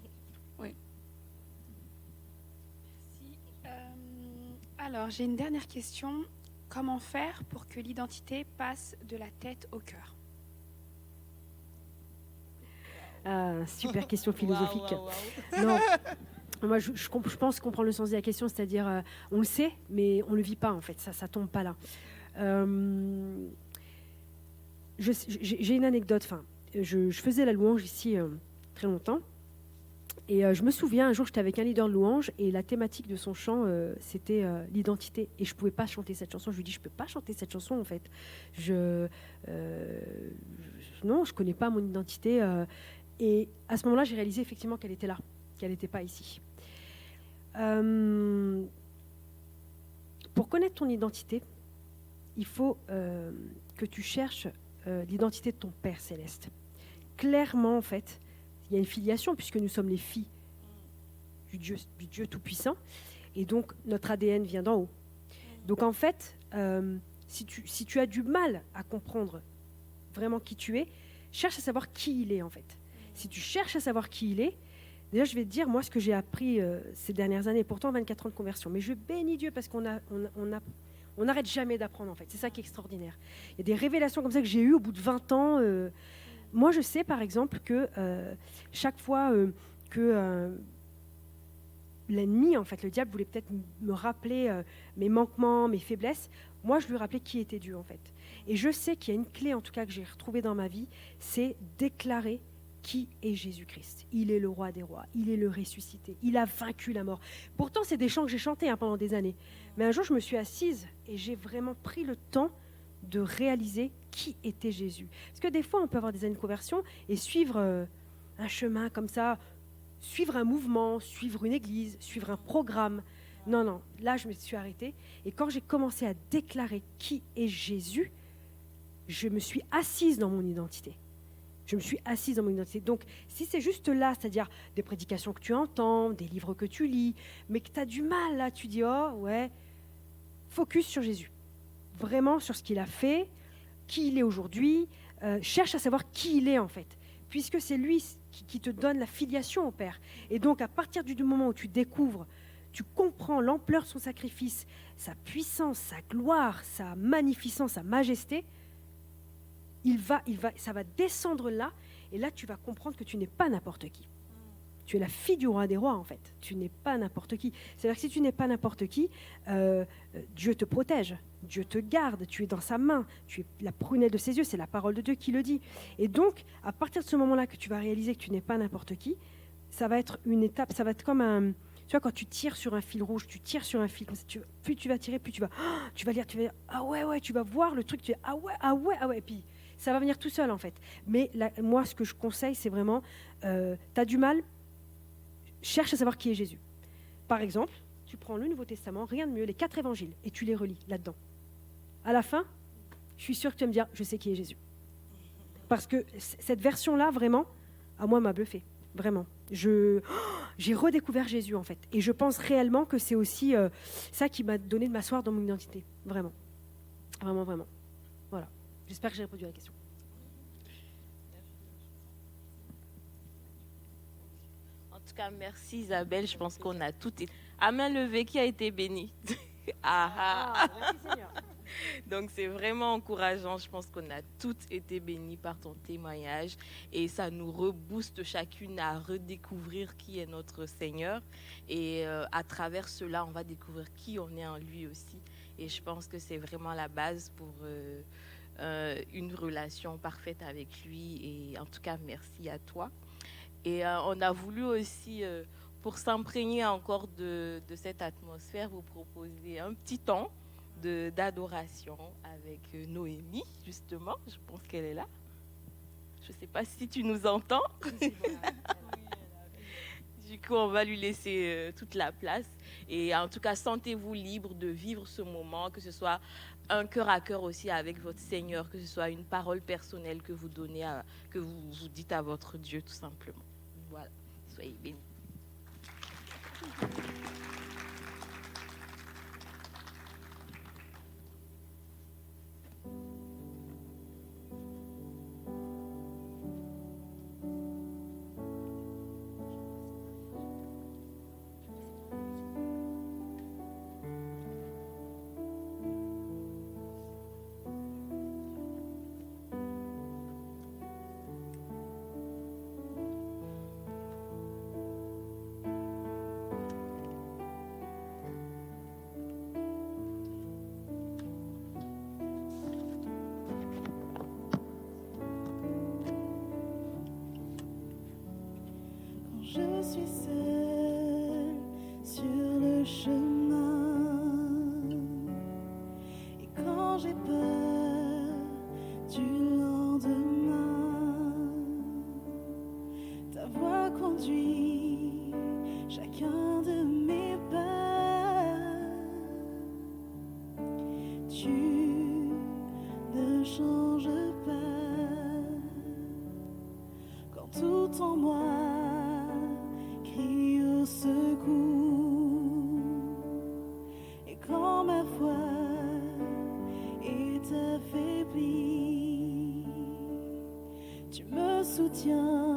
oui. alors, j'ai une dernière question. Comment faire pour que l'identité passe de la tête au cœur? Ah, Super question philosophique. Non, moi, je, pense qu'on prend le sens de la question, c'est-à-dire, euh, on le sait, mais on ne le vit pas, en fait, ça ne tombe pas là. Euh, j'ai une anecdote, enfin, je, faisais la louange ici euh, très longtemps, et je me souviens, un jour, j'étais avec un leader de louange, et la thématique de son chant, c'était l'identité, et je ne pouvais pas chanter cette chanson. Je lui dis, je ne peux pas chanter cette chanson, en fait. Je, non, je ne connais pas mon identité. et à ce moment-là, j'ai réalisé effectivement qu'elle était là qu'elle n'était pas ici. Euh, pour connaître ton identité, il faut euh, que tu cherches euh, l'identité de ton Père céleste. Clairement, en fait, il y a une filiation puisque nous sommes les filles du Dieu, du Dieu Tout-Puissant. Et donc, notre ADN vient d'en haut. Donc, en fait, si tu, si, tu, as du mal à comprendre vraiment qui tu es, cherche à savoir qui il est, en fait. Si tu cherches à savoir qui il est, Déjà, je vais te dire, moi, ce que j'ai appris euh, ces dernières années, pourtant 24 ans de conversion, mais je bénis Dieu parce qu'on n'arrête jamais d'apprendre, en fait. C'est ça qui est extraordinaire. Il y a des révélations comme ça que j'ai eues au bout de 20 ans. Euh. moi, je sais, par exemple, que euh, chaque fois que l'ennemi, en fait, le diable voulait peut-être me rappeler mes manquements, mes faiblesses, moi, je lui rappelais qui était Dieu, en fait. Et je sais qu'il y a une clé, en tout cas, que j'ai retrouvée dans ma vie, c'est déclarer qui est Jésus-Christ? Il est le roi des rois, il est le ressuscité, il a vaincu la mort. Pourtant, c'est des chants que j'ai chantés hein, pendant des années. Mais un jour, je me suis assise et j'ai vraiment pris le temps de réaliser qui était Jésus. Parce que des fois, on peut avoir des années de conversion et suivre euh, un chemin comme ça, suivre un mouvement, suivre une église, suivre un programme. Non, non, là, je me suis arrêtée. Et quand j'ai commencé à déclarer qui est Jésus, je me suis assise dans mon identité. Je me suis assise dans mon identité. Donc, si c'est juste là, c'est-à-dire des prédications que tu entends, des livres que tu lis, mais que tu as du mal, là, tu dis, oh, ouais, focus sur Jésus. Vraiment sur ce qu'il a fait, qui il est aujourd'hui. Euh, cherche à savoir qui il est, en fait. Puisque c'est lui qui, qui te donne la filiation au Père. Et donc, à partir du moment où tu découvres, tu comprends l'ampleur de son sacrifice, sa puissance, sa gloire, sa magnificence, sa majesté, il va, il va, ça va descendre là, et là tu vas comprendre que tu n'es pas n'importe qui. Tu es la fille du roi des rois, en fait. Tu n'es pas n'importe qui. C'est-à-dire que si tu n'es pas n'importe qui, euh, Dieu te protège, Dieu te garde, tu es dans sa main, tu es la prunelle de ses yeux, c'est la parole de Dieu qui le dit. Et donc, à partir de ce moment-là que tu vas réaliser que tu n'es pas n'importe qui, ça va être une étape, ça va être comme un... Tu vois, quand tu tires sur un fil rouge, tu tires sur un fil, plus tu vas tirer, plus tu vas... tu vas lire, tu vas dire, ah ouais, ouais, tu vas voir le truc, tu dis, ah ouais, ah ouais, ah ouais, et puis ça va venir tout seul en fait. Mais moi, ce que je conseille, c'est vraiment, euh, tu as du mal, cherche à savoir qui est Jésus. Par exemple, tu prends le Nouveau Testament, rien de mieux, les quatre évangiles, et tu les relis là-dedans. À la fin, je suis sûre que tu vas me dire, je sais qui est Jésus. Parce que cette version-là, vraiment, à moi, m'a bluffé. Vraiment. Je, j'ai redécouvert Jésus, en fait. Et je pense réellement que c'est aussi euh, ça qui m'a donné de m'asseoir dans mon identité. Vraiment. Vraiment, vraiment. J'espère que j'ai répondu à la question. En tout cas, merci Isabelle. Je pense qu'on a tout été. À main levée, qui a été béni ah, ah. ah Donc c'est vraiment encourageant. Je pense qu'on a toutes été bénis par ton témoignage et ça nous rebooste chacune à redécouvrir qui est notre Seigneur. Et euh, à travers cela, on va découvrir qui on est en lui aussi. Et je pense que c'est vraiment la base pour euh, euh, une relation parfaite avec lui. Et en tout cas, merci à toi. Et euh, on a voulu aussi, euh, pour s'imprégner encore de, de, cette atmosphère, vous proposer un petit temps d'adoration avec Noémie, justement. Je pense qu'elle est là. Je ne sais pas si tu nous entends. du coup, on va lui laisser toute la place. Et en tout cas, sentez-vous libre de vivre ce moment, que ce soit un cœur à cœur aussi avec votre Seigneur, que ce soit une parole personnelle que vous donnez, à, que vous, vous dites à votre Dieu tout simplement. Voilà, soyez bénis. Tout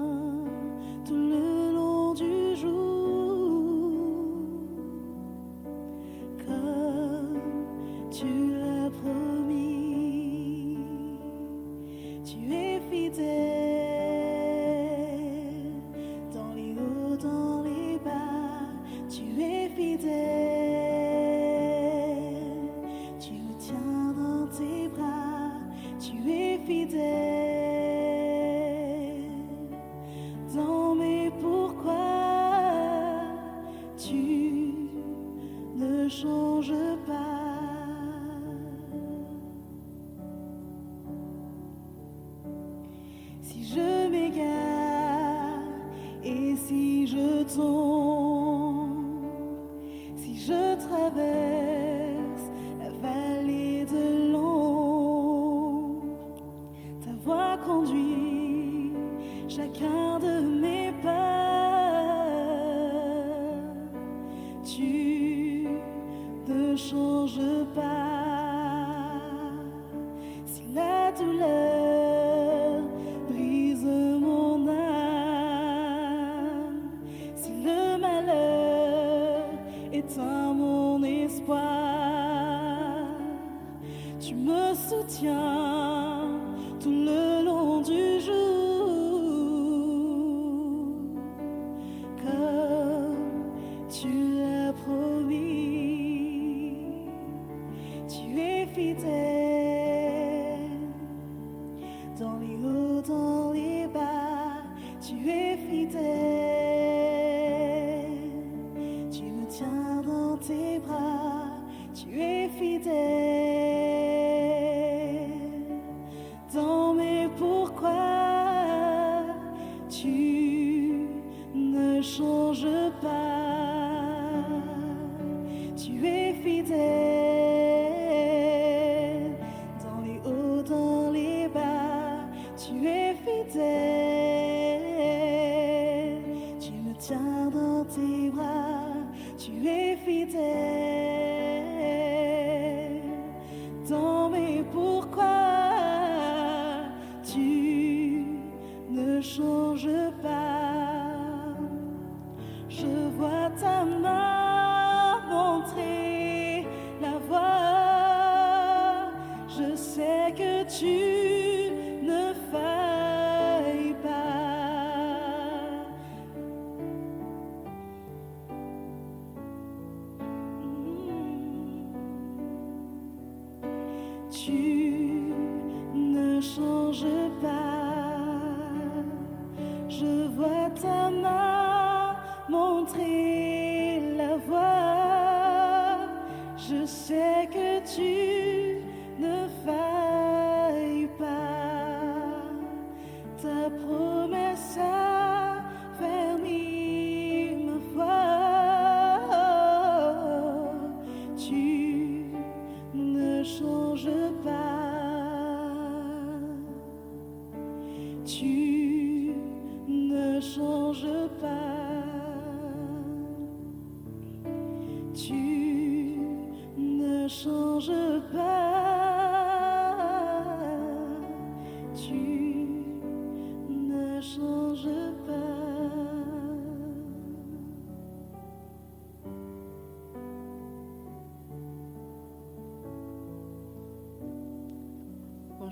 去。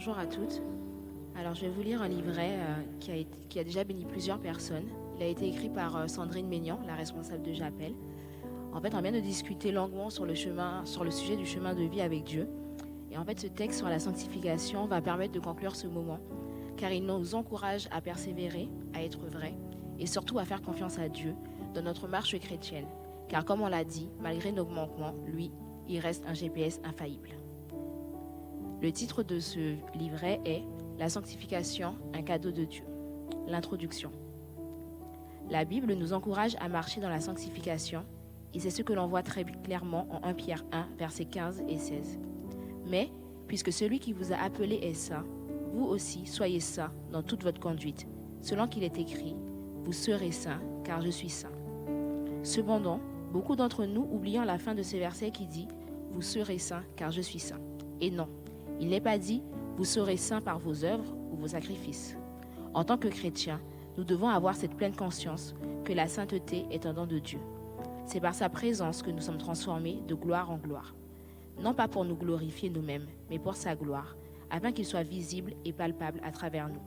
Bonjour à toutes. Alors je vais vous lire un livret euh, qui, a déjà béni plusieurs personnes. Il a été écrit par euh, Sandrine Maignan, la responsable de J'appelle. En fait, on vient de discuter longuement sur le, chemin, sur le sujet du chemin de vie avec Dieu. Et en fait, ce texte sur la sanctification va permettre de conclure ce moment, car il nous encourage à persévérer, à être vrai, et surtout à faire confiance à Dieu dans notre marche chrétienne. Car comme on l'a dit, malgré nos manquements, lui, il reste un GPS infaillible. Le titre de ce livret est La sanctification, un cadeau de Dieu. L'introduction. La Bible nous encourage à marcher dans la sanctification et c'est ce que l'on voit très clairement en 1 Pierre 1, versets 15 et 16. Mais, puisque celui qui vous a appelé est saint, vous aussi soyez saints dans toute votre conduite, selon qu'il est écrit, vous serez saints, car je suis saint. Cependant, beaucoup d'entre nous oublions la fin de ce verset qui dit, vous serez saints, car je suis saint. Et non, il n'est pas dit vous serez saints par vos œuvres ou vos sacrifices. En tant que chrétiens, nous devons avoir cette pleine conscience que la sainteté est un don de Dieu. C'est par sa présence que nous sommes transformés de gloire en gloire. Non pas pour nous glorifier nous-mêmes, mais pour sa gloire, afin qu'il soit visible et palpable à travers nous.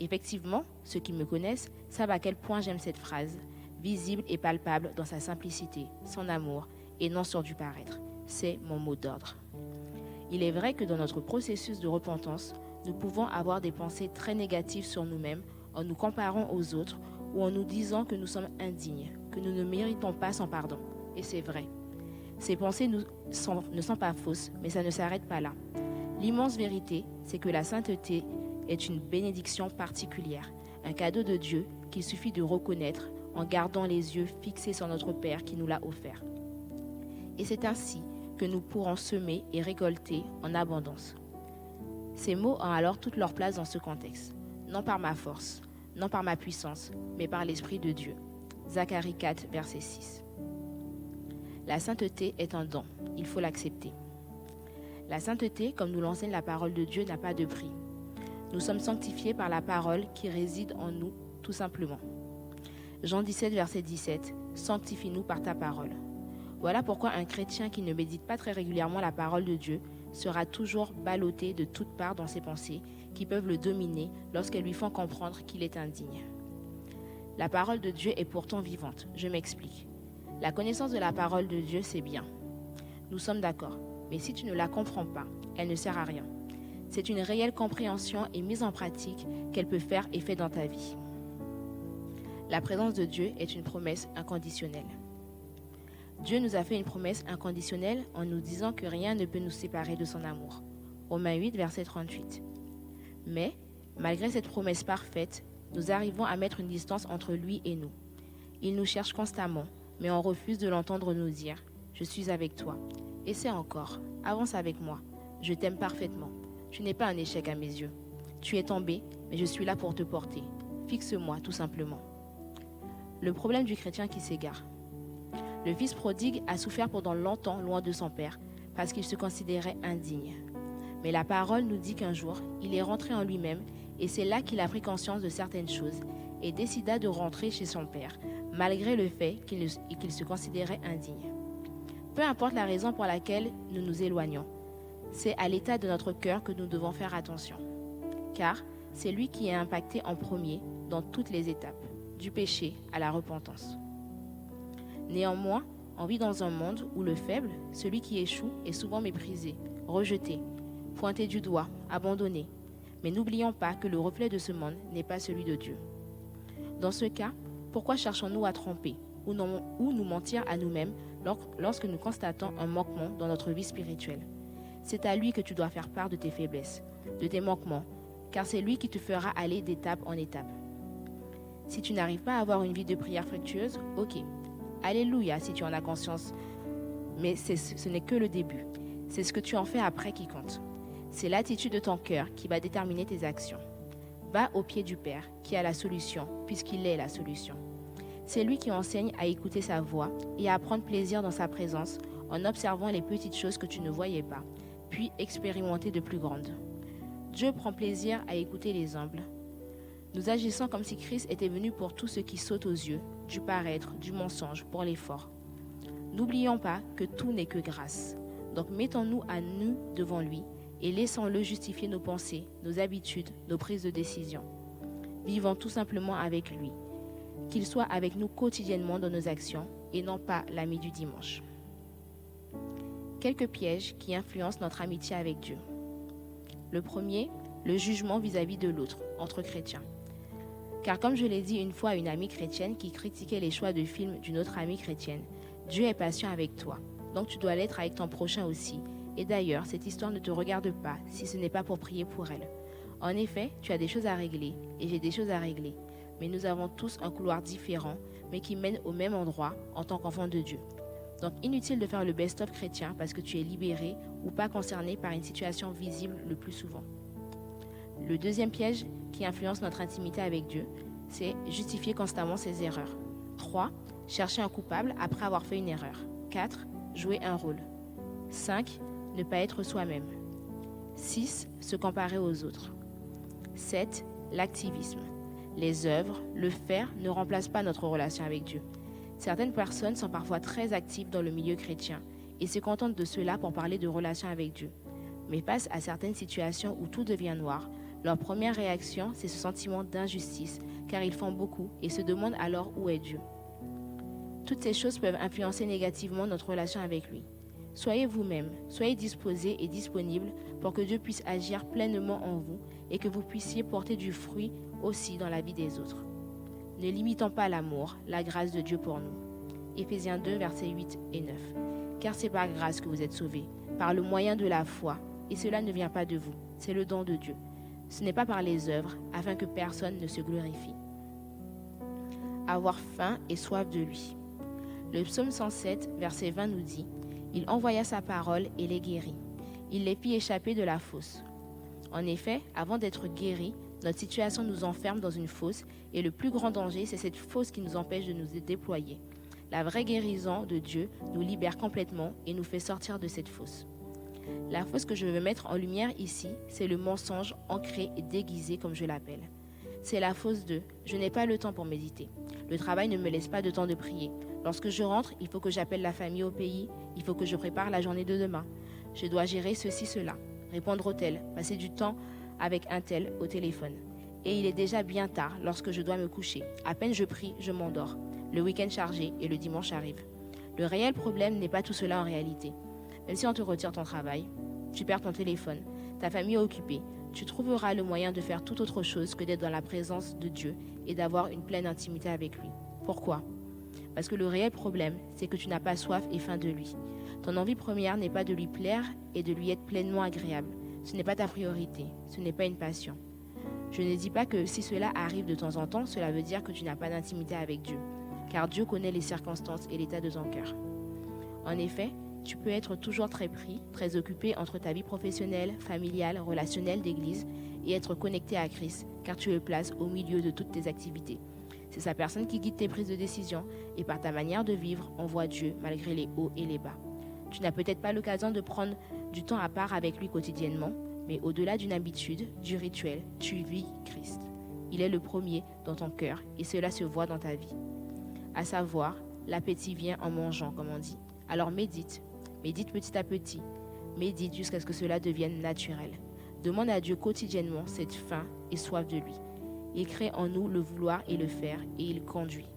Effectivement, ceux qui me connaissent savent à quel point j'aime cette phrase, visible et palpable dans sa simplicité, son amour, et non sur du paraître. C'est mon mot d'ordre. Il est vrai que dans notre processus de repentance, nous pouvons avoir des pensées très négatives sur nous-mêmes en nous comparant aux autres ou en nous disant que nous sommes indignes, que nous ne méritons pas son pardon. Et c'est vrai. Ces pensées ne sont pas fausses, mais ça ne s'arrête pas là. L'immense vérité, c'est que la sainteté est une bénédiction particulière, un cadeau de Dieu qu'il suffit de reconnaître en gardant les yeux fixés sur notre Père qui nous l'a offert. Et c'est ainsi que nous pourrons semer et récolter en abondance. Ces mots ont alors toute leur place dans ce contexte, non par ma force, non par ma puissance, mais par l'Esprit de Dieu. Zacharie 4, verset 6. La sainteté est un don, il faut l'accepter. La sainteté, comme nous l'enseigne la parole de Dieu, n'a pas de prix. Nous sommes sanctifiés par la parole qui réside en nous, tout simplement. Jean 17, verset 17, Sanctifie-nous par ta parole. Voilà pourquoi un chrétien qui ne médite pas très régulièrement la parole de Dieu sera toujours ballotté de toutes parts dans ses pensées qui peuvent le dominer lorsqu'elles lui font comprendre qu'il est indigne. La parole de Dieu est pourtant vivante, je m'explique. La connaissance de la parole de Dieu, c'est bien. Nous sommes d'accord, mais si tu ne la comprends pas, elle ne sert à rien. C'est une réelle compréhension et mise en pratique qu'elle peut faire effet dans ta vie. La présence de Dieu est une promesse inconditionnelle. Dieu nous a fait une promesse inconditionnelle en nous disant que rien ne peut nous séparer de son amour. Romains 8, verset 38. Mais, malgré cette promesse parfaite, nous arrivons à mettre une distance entre lui et nous. Il nous cherche constamment, mais on refuse de l'entendre nous dire ⁇ Je suis avec toi ⁇ Essaie encore, avance avec moi, je t'aime parfaitement. Tu n'es pas un échec à mes yeux. Tu es tombé, mais je suis là pour te porter. Fixe-moi, tout simplement. Le problème du chrétien qui s'égare. Le fils prodigue a souffert pendant longtemps loin de son père, parce qu'il se considérait indigne. Mais la parole nous dit qu'un jour, il est rentré en lui-même, et c'est là qu'il a pris conscience de certaines choses, et décida de rentrer chez son père, malgré le fait qu'il se considérait indigne. Peu importe la raison pour laquelle nous nous éloignons, c'est à l'état de notre cœur que nous devons faire attention. Car c'est lui qui est impacté en premier dans toutes les étapes, du péché à la repentance. Néanmoins, on vit dans un monde où le faible, celui qui échoue, est souvent méprisé, rejeté, pointé du doigt, abandonné. Mais n'oublions pas que le reflet de ce monde n'est pas celui de Dieu. Dans ce cas, pourquoi cherchons-nous à tromper ou nous mentir à nous-mêmes lorsque nous constatons un manquement dans notre vie spirituelle? C'est à lui que tu dois faire part de tes faiblesses, de tes manquements, car c'est lui qui te fera aller d'étape en étape. Si tu n'arrives pas à avoir une vie de prière fructueuse, ok. Alléluia si tu en as conscience. Mais ce n'est que le début. C'est ce que tu en fais après qui compte. C'est l'attitude de ton cœur qui va déterminer tes actions. Va au pied du Père, qui a la solution, puisqu'il est la solution. C'est lui qui enseigne à écouter sa voix et à prendre plaisir dans sa présence en observant les petites choses que tu ne voyais pas, puis expérimenter de plus grandes. Dieu prend plaisir à écouter les humbles. Nous agissons comme si Christ était venu pour tout ce qui saute aux yeux, du paraître, du mensonge, pour l'effort. N'oublions pas que tout n'est que grâce. Donc mettons-nous à nous devant lui et laissons-le justifier nos pensées, nos habitudes, nos prises de décision. Vivons tout simplement avec lui qu'il soit avec nous quotidiennement dans nos actions et non pas l'ami du dimanche. Quelques pièges qui influencent notre amitié avec Dieu. Le premier, le jugement vis-à-vis de l'autre, entre chrétiens. Car comme je l'ai dit une fois à une amie chrétienne qui critiquait les choix de films d'une autre amie chrétienne, Dieu est patient avec toi, donc tu dois l'être avec ton prochain aussi. Et d'ailleurs, cette histoire ne te regarde pas si ce n'est pas pour prier pour elle. En effet, tu as des choses à régler et j'ai des choses à régler mais nous avons tous un couloir différent, mais qui mène au même endroit en tant qu'enfant de Dieu. Donc inutile de faire le best-of chrétien parce que tu es libéré ou pas concerné par une situation visible le plus souvent. Le deuxième piège qui influence notre intimité avec Dieu, c'est justifier constamment ses erreurs. 3. Chercher un coupable après avoir fait une erreur. 4. Jouer un rôle. 5. Ne pas être soi-même. 6. Se comparer aux autres. 7. L'activisme les œuvres, le faire ne remplacent pas notre relation avec Dieu. Certaines personnes sont parfois très actives dans le milieu chrétien et se contentent de cela pour parler de relation avec Dieu. Mais face à certaines situations où tout devient noir, leur première réaction, c'est ce sentiment d'injustice, car ils font beaucoup et se demandent alors où est Dieu. Toutes ces choses peuvent influencer négativement notre relation avec lui. Soyez vous-même, soyez disposés et disponibles pour que Dieu puisse agir pleinement en vous et que vous puissiez porter du fruit aussi dans la vie des autres. Ne limitons pas l'amour, la grâce de Dieu pour nous. Éphésiens 2, versets 8 et 9. Car c'est par grâce que vous êtes sauvés, par le moyen de la foi, et cela ne vient pas de vous, c'est le don de Dieu. Ce n'est pas par les œuvres, afin que personne ne se glorifie. Avoir faim et soif de lui. Le psaume 107, verset 20 nous dit Il envoya sa parole et les guérit. Il les fit échapper de la fosse. En effet, avant d'être guéris, notre situation nous enferme dans une fosse et le plus grand danger, c'est cette fosse qui nous empêche de nous déployer. La vraie guérison de Dieu nous libère complètement et nous fait sortir de cette fosse. La fosse que je veux mettre en lumière ici, c'est le mensonge ancré et déguisé comme je l'appelle. C'est la fosse de je n'ai pas le temps pour méditer. Le travail ne me laisse pas de temps de prier. Lorsque je rentre, il faut que j'appelle la famille au pays, il faut que je prépare la journée de demain. Je dois gérer ceci, cela, répondre au tel, passer du temps avec un tel au téléphone. Et il est déjà bien tard lorsque je dois me coucher. À peine je prie, je m'endors. Le week-end chargé et le dimanche arrive. Le réel problème n'est pas tout cela en réalité. Même si on te retire ton travail, tu perds ton téléphone, ta famille est occupée, tu trouveras le moyen de faire tout autre chose que d'être dans la présence de Dieu et d'avoir une pleine intimité avec lui. Pourquoi? Parce que le réel problème, c'est que tu n'as pas soif et faim de lui. Ton envie première n'est pas de lui plaire et de lui être pleinement agréable. Ce n'est pas ta priorité, ce n'est pas une passion. Je ne dis pas que si cela arrive de temps en temps, cela veut dire que tu n'as pas d'intimité avec Dieu, car Dieu connaît les circonstances et l'état de ton cœur. En effet, tu peux être toujours très pris, très occupé entre ta vie professionnelle, familiale, relationnelle, d'église et être connecté à Christ, car tu le places au milieu de toutes tes activités. C'est sa personne qui guide tes prises de décision et par ta manière de vivre, on voit Dieu malgré les hauts et les bas. Tu n'as peut-être pas l'occasion de prendre du temps à part avec lui quotidiennement, mais au-delà d'une habitude, du rituel, tu vis Christ. Il est le premier dans ton cœur et cela se voit dans ta vie. À savoir, l'appétit vient en mangeant, comme on dit. Alors médite, médite petit à petit, médite jusqu'à ce que cela devienne naturel. Demande à Dieu quotidiennement cette faim et soif de lui. Il crée en nous le vouloir et le faire et il conduit.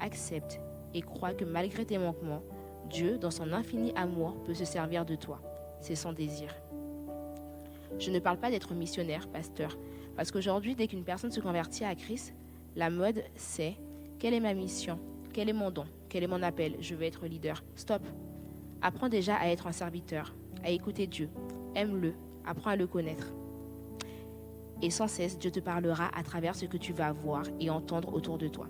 Accepte et crois que malgré tes manquements, Dieu, dans son infini amour, peut se servir de toi. C'est son désir. Je ne parle pas d'être missionnaire, pasteur, parce qu'aujourd'hui, dès qu'une personne se convertit à Christ, la mode, c'est quelle est ma mission? Quel est mon don? Quel est mon appel? Je veux être leader. Stop. Apprends déjà à être un serviteur, à écouter Dieu. Aime-le, apprends à le connaître. Et sans cesse, Dieu te parlera à travers ce que tu vas voir et entendre autour de toi.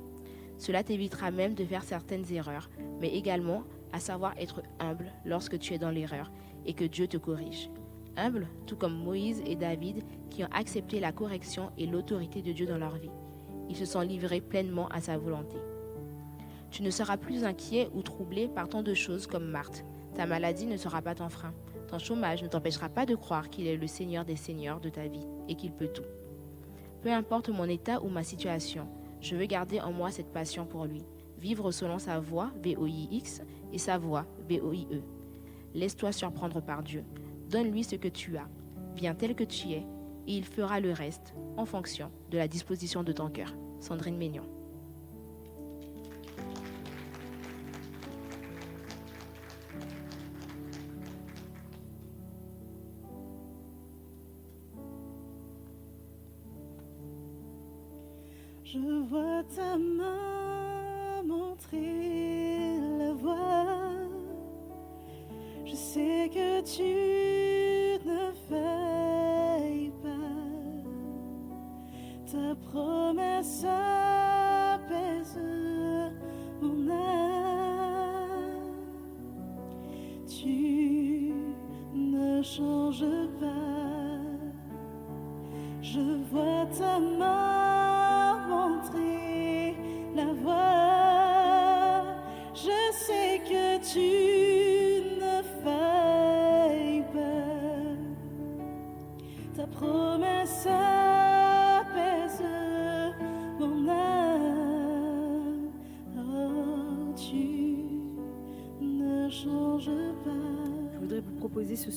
Cela t'évitera même de faire certaines erreurs, mais également à savoir être humble lorsque tu es dans l'erreur et que Dieu te corrige humbles, tout comme Moïse et David, qui ont accepté la correction et l'autorité de Dieu dans leur vie. Ils se sont livrés pleinement à sa volonté. Tu ne seras plus inquiet ou troublé par tant de choses comme Marthe. Ta maladie ne sera pas ton frein. Ton chômage ne t'empêchera pas de croire qu'il est le Seigneur des Seigneurs de ta vie et qu'il peut tout. Peu importe mon état ou ma situation, je veux garder en moi cette passion pour lui. Vivre selon sa voix, V-O-I-X, et sa voix, V-O-I-E. Laisse-toi surprendre par Dieu. Donne-lui ce que tu as. Viens tel que tu es, et il fera le reste en fonction de la disposition de ton cœur. Sandrine Maignan. Vois ta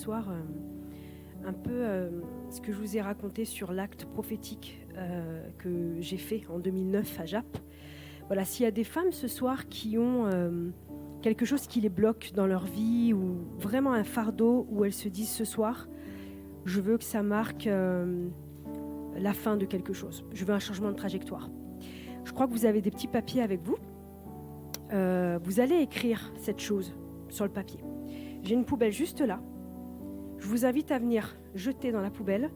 soir euh, un peu euh, ce que je vous ai raconté sur l'acte prophétique euh, que j'ai fait en 2009 à Jap. Voilà, s'il y a des femmes ce soir qui ont quelque chose qui les bloque dans leur vie ou vraiment un fardeau où elles se disent ce soir, je veux que ça marque la fin de quelque chose. Je veux un changement de trajectoire. Je crois que vous avez des petits papiers avec vous. vous allez écrire cette chose sur le papier. J'ai une poubelle juste là. Je vous invite à venir jeter dans la poubelle.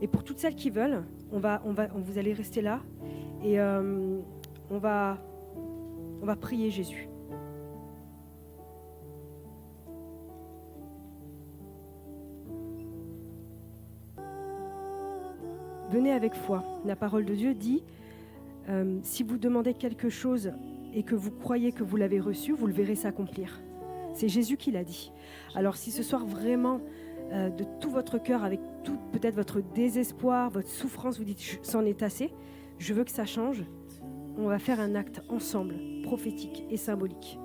Et pour toutes celles qui veulent, on va, on va, vous allez rester là et euh, on va, on va prier Jésus. Venez avec foi. La parole de Dieu dit, euh, si vous demandez quelque chose et que vous croyez que vous l'avez reçu, vous le verrez s'accomplir. C'est Jésus qui l'a dit. Alors si ce soir vraiment, euh, de tout votre cœur, avec tout peut-être votre désespoir, votre souffrance, vous dites, c'en est assez, je veux que ça change, on va faire un acte ensemble, prophétique et symbolique.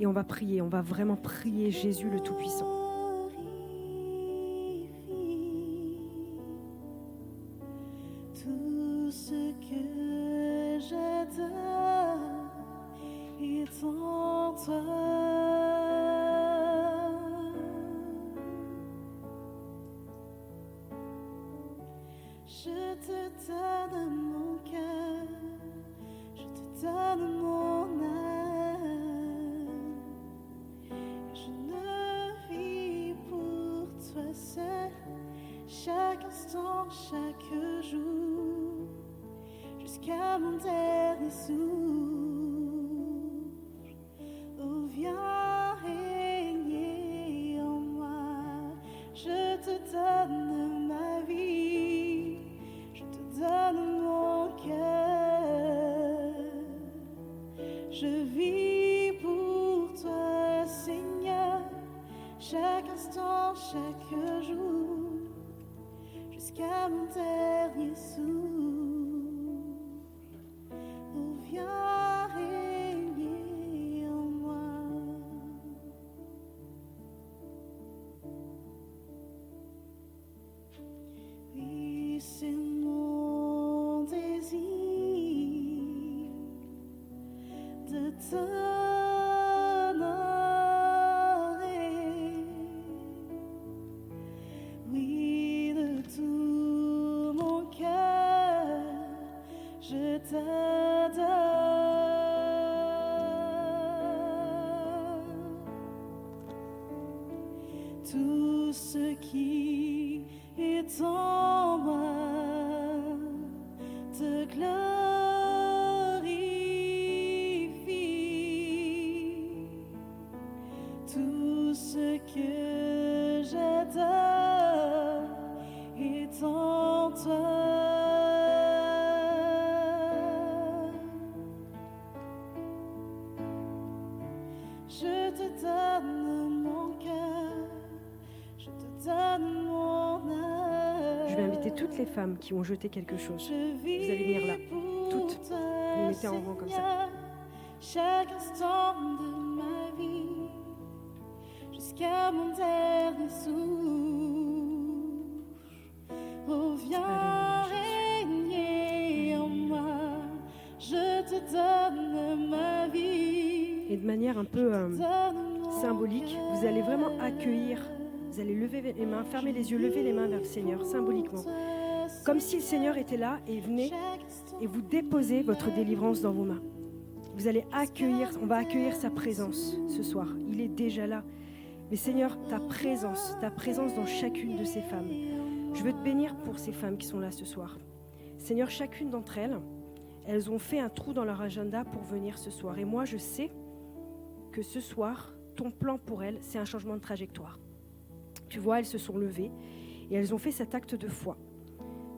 Et on va prier, on va vraiment prier Jésus le Tout-Puissant. J'adore est en. Femmes qui ont jeté quelque chose. Vis allez venir là, toutes. Vous mettez en rang comme ça. Chaque instant de ma vie, jusqu'à mon dernier souffle. Oh, viens régner en moi, je te donne ma vie. Et de manière un peu euh, symbolique, vous allez vraiment accueillir, vous allez lever les mains, fermer les yeux, lever les mains vers le Seigneur, symboliquement. Comme si le Seigneur était là et venait et vous déposez votre délivrance dans vos mains. Vous allez accueillir, on va accueillir sa présence ce soir. Il est déjà là. Mais Seigneur, ta présence, ta présence dans chacune de ces femmes. Je veux te bénir pour ces femmes qui sont là ce soir. Seigneur, chacune d'entre elles, elles ont fait un trou dans leur agenda pour venir ce soir. Et moi, je sais que ce soir, ton plan pour elles, c'est un changement de trajectoire. Tu vois, elles se sont levées et elles ont fait cet acte de foi.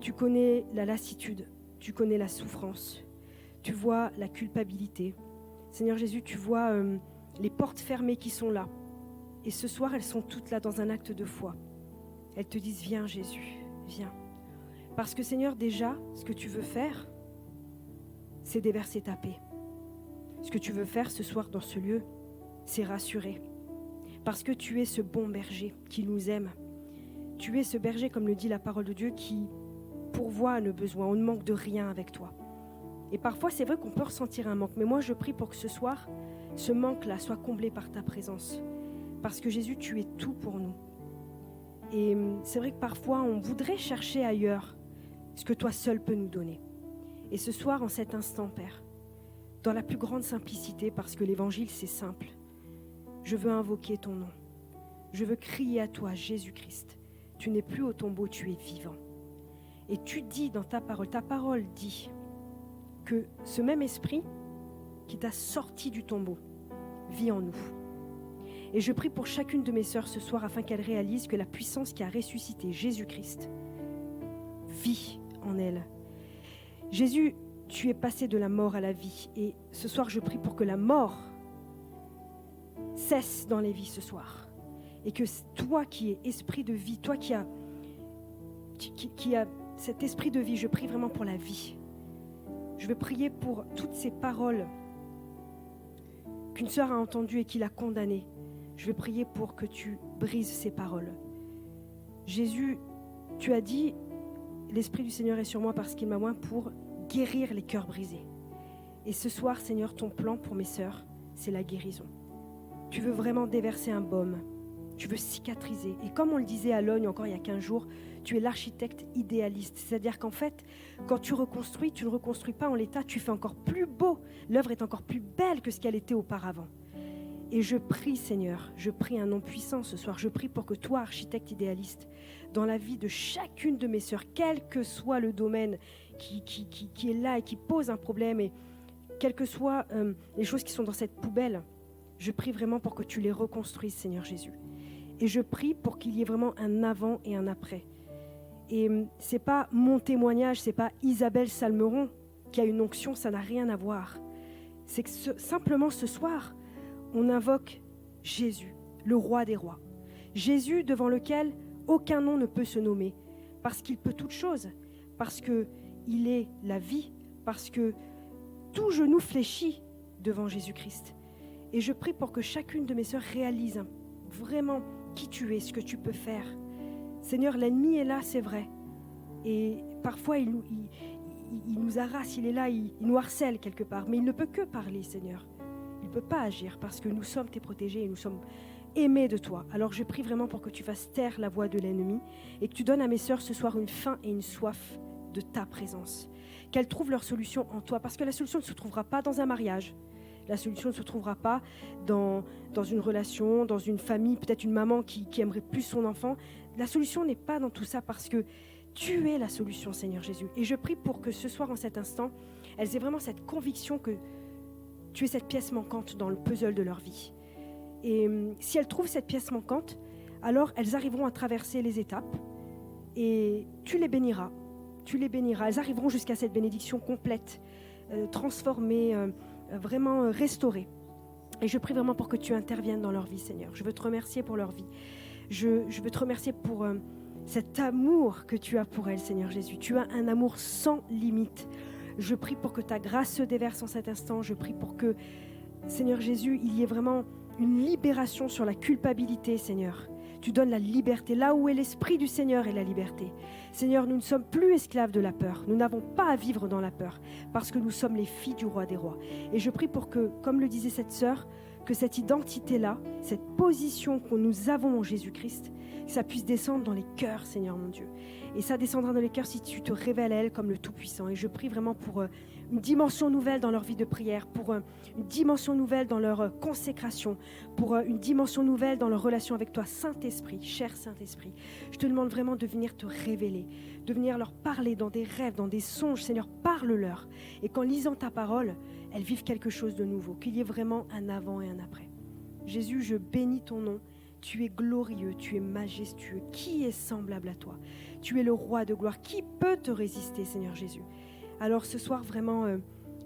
Tu connais la lassitude, tu connais la souffrance, tu vois la culpabilité. Seigneur Jésus, tu vois euh, les portes fermées qui sont là. Et ce soir, elles sont toutes là dans un acte de foi. Elles te disent, viens Jésus, viens. Parce que Seigneur, déjà, ce que tu veux faire, c'est déverser ta paix. Ce que tu veux faire ce soir dans ce lieu, c'est rassurer. Parce que tu es ce bon berger qui nous aime. Tu es ce berger, comme le dit la parole de Dieu, qui pourvoit à nos besoins. On ne manque de rien avec toi. Et parfois, c'est vrai qu'on peut ressentir un manque. Mais moi, je prie pour que ce soir, ce manque-là soit comblé par ta présence. Parce que Jésus, tu es tout pour nous. Et hum, c'est vrai que parfois, on voudrait chercher ailleurs ce que toi seul peux nous donner. Et ce soir, en cet instant, Père, dans la plus grande simplicité, parce que l'évangile, c'est simple, je veux invoquer ton nom. Je veux crier à toi, Jésus-Christ. Tu n'es plus au tombeau, tu es vivant. Et tu dis dans ta parole, ta parole dit que ce même esprit qui t'a sorti du tombeau vit en nous. Et je prie pour chacune de mes sœurs ce soir afin qu'elles réalisent que la puissance qui a ressuscité Jésus-Christ vit en elles. Jésus, tu es passé de la mort à la vie. Et ce soir, je prie pour que la mort cesse dans les vies ce soir. Et que toi qui es esprit de vie, toi qui as, qui, cet esprit de vie, je prie vraiment pour la vie. Je veux prier pour toutes ces paroles qu'une sœur a entendues et qui l'a condamnée. Je veux prier pour que tu brises ces paroles. Jésus, tu as dit, l'Esprit du Seigneur est sur moi parce qu'il m'a oint pour guérir les cœurs brisés. Et ce soir, Seigneur, ton plan pour mes sœurs, c'est la guérison. Tu veux vraiment déverser un baume. Tu veux cicatriser. Et comme on le disait à Logne encore il y a 15 jours, tu es l'architecte idéaliste. C'est-à-dire qu'en fait, quand tu reconstruis, tu ne reconstruis pas en l'état, tu fais encore plus beau. L'œuvre est encore plus belle que ce qu'elle était auparavant. Et je prie, Seigneur, je prie un nom puissant ce soir. Je prie pour que toi, architecte idéaliste, dans la vie de chacune de mes sœurs, quel que soit le domaine qui, qui, est là et qui pose un problème. Et quelles que soient euh, les choses qui sont dans cette poubelle, je prie vraiment pour que tu les reconstruises, Seigneur Jésus. Et je prie pour qu'il y ait vraiment un avant et un après. Et hum, c'est pas mon témoignage, c'est pas Isabelle Salmeron qui a une onction, ça n'a rien à voir. C'est que simplement ce soir, on invoque Jésus, le roi des rois. Jésus devant lequel aucun nom ne peut se nommer, parce qu'il peut toutes choses, parce que il est la vie, parce que tout genou fléchit devant Jésus-Christ. Et je prie pour que chacune de mes sœurs réalise vraiment qui tu es, ce que tu peux faire. Seigneur, l'ennemi est là, c'est vrai. Et parfois, il, nous arrache, il est là, il, nous harcèle quelque part. Mais il ne peut que parler, Seigneur. Il ne peut pas agir parce que nous sommes tes protégés et nous sommes aimés de toi. Alors je prie vraiment pour que tu fasses taire la voix de l'ennemi et que tu donnes à mes sœurs ce soir une faim et une soif de ta présence. Qu'elles trouvent leur solution en toi parce que la solution ne se trouvera pas dans un mariage. La solution ne se trouvera pas dans, une relation, dans une famille, peut-être une maman qui aimerait plus son enfant. La solution n'est pas dans tout ça parce que tu es la solution, Seigneur Jésus. Et je prie pour que ce soir, en cet instant, elles aient vraiment cette conviction que tu es cette pièce manquante dans le puzzle de leur vie. Et hum, si elles trouvent cette pièce manquante, alors elles arriveront à traverser les étapes et tu les béniras. Tu les béniras. Elles arriveront jusqu'à cette bénédiction complète, euh, transformée, euh, vraiment euh, restaurée. Et je prie vraiment pour que tu interviennes dans leur vie, Seigneur. Je veux te remercier pour leur vie. Je, veux te remercier pour cet amour que tu as pour elles, Seigneur Jésus. Tu as un amour sans limite. Je prie pour que ta grâce se déverse en cet instant. Je prie pour que, Seigneur Jésus, il y ait vraiment une libération sur la culpabilité, Seigneur. Tu donnes la liberté. Là où est l'Esprit du Seigneur et la liberté. Seigneur, nous ne sommes plus esclaves de la peur. Nous n'avons pas à vivre dans la peur parce que nous sommes les filles du roi des rois. Et je prie pour que, comme le disait cette sœur, que cette identité-là, cette position que nous avons en Jésus-Christ, ça puisse descendre dans les cœurs, Seigneur mon Dieu. Et ça descendra dans les cœurs si tu te révèles à elle comme le Tout-Puissant. Et je prie vraiment pour euh, une dimension nouvelle dans leur vie de prière, pour euh, une dimension nouvelle dans leur euh, consécration, pour une dimension nouvelle dans leur relation avec toi, Saint-Esprit, cher Saint-Esprit. Je te demande vraiment de venir te révéler, de venir leur parler dans des rêves, dans des songes. Seigneur, parle-leur. Et qu'en lisant ta parole, elles vivent quelque chose de nouveau, qu'il y ait vraiment un avant et un après. Jésus, je bénis ton nom. Tu es glorieux, tu es majestueux. Qui est semblable à toi? Tu es le roi de gloire. Qui peut te résister, Seigneur Jésus? Alors ce soir, vraiment, euh,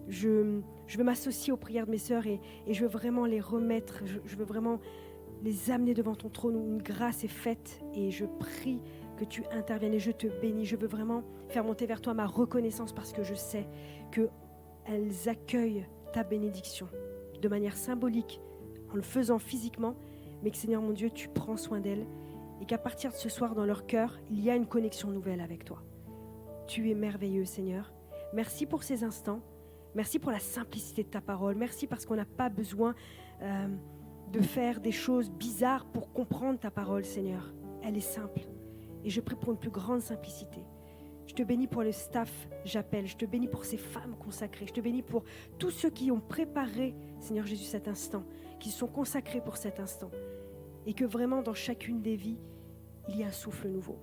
je, je, veux m'associer aux prières de mes sœurs et, je veux vraiment les remettre. Je, veux vraiment les amener devant ton trône où une grâce est faite. Et je prie que tu interviennes et je te bénis. Je veux vraiment faire monter vers toi ma reconnaissance parce que je sais qu'elles accueillent ta bénédiction de manière symbolique en le faisant physiquement mais que Seigneur mon Dieu, tu prends soin d'elles et qu'à partir de ce soir dans leur cœur, il y a une connexion nouvelle avec toi. Tu es merveilleux Seigneur. Merci pour ces instants. Merci pour la simplicité de ta parole. Merci parce qu'on n'a pas besoin euh, de faire des choses bizarres pour comprendre ta parole Seigneur. Elle est simple. Et je prie pour une plus grande simplicité. Je te bénis pour le staff, j'appelle. Je te bénis pour ces femmes consacrées. Je te bénis pour tous ceux qui ont préparé, Seigneur Jésus, cet instant, qui sont consacrés pour cet instant et que vraiment dans chacune des vies, il y a un souffle nouveau,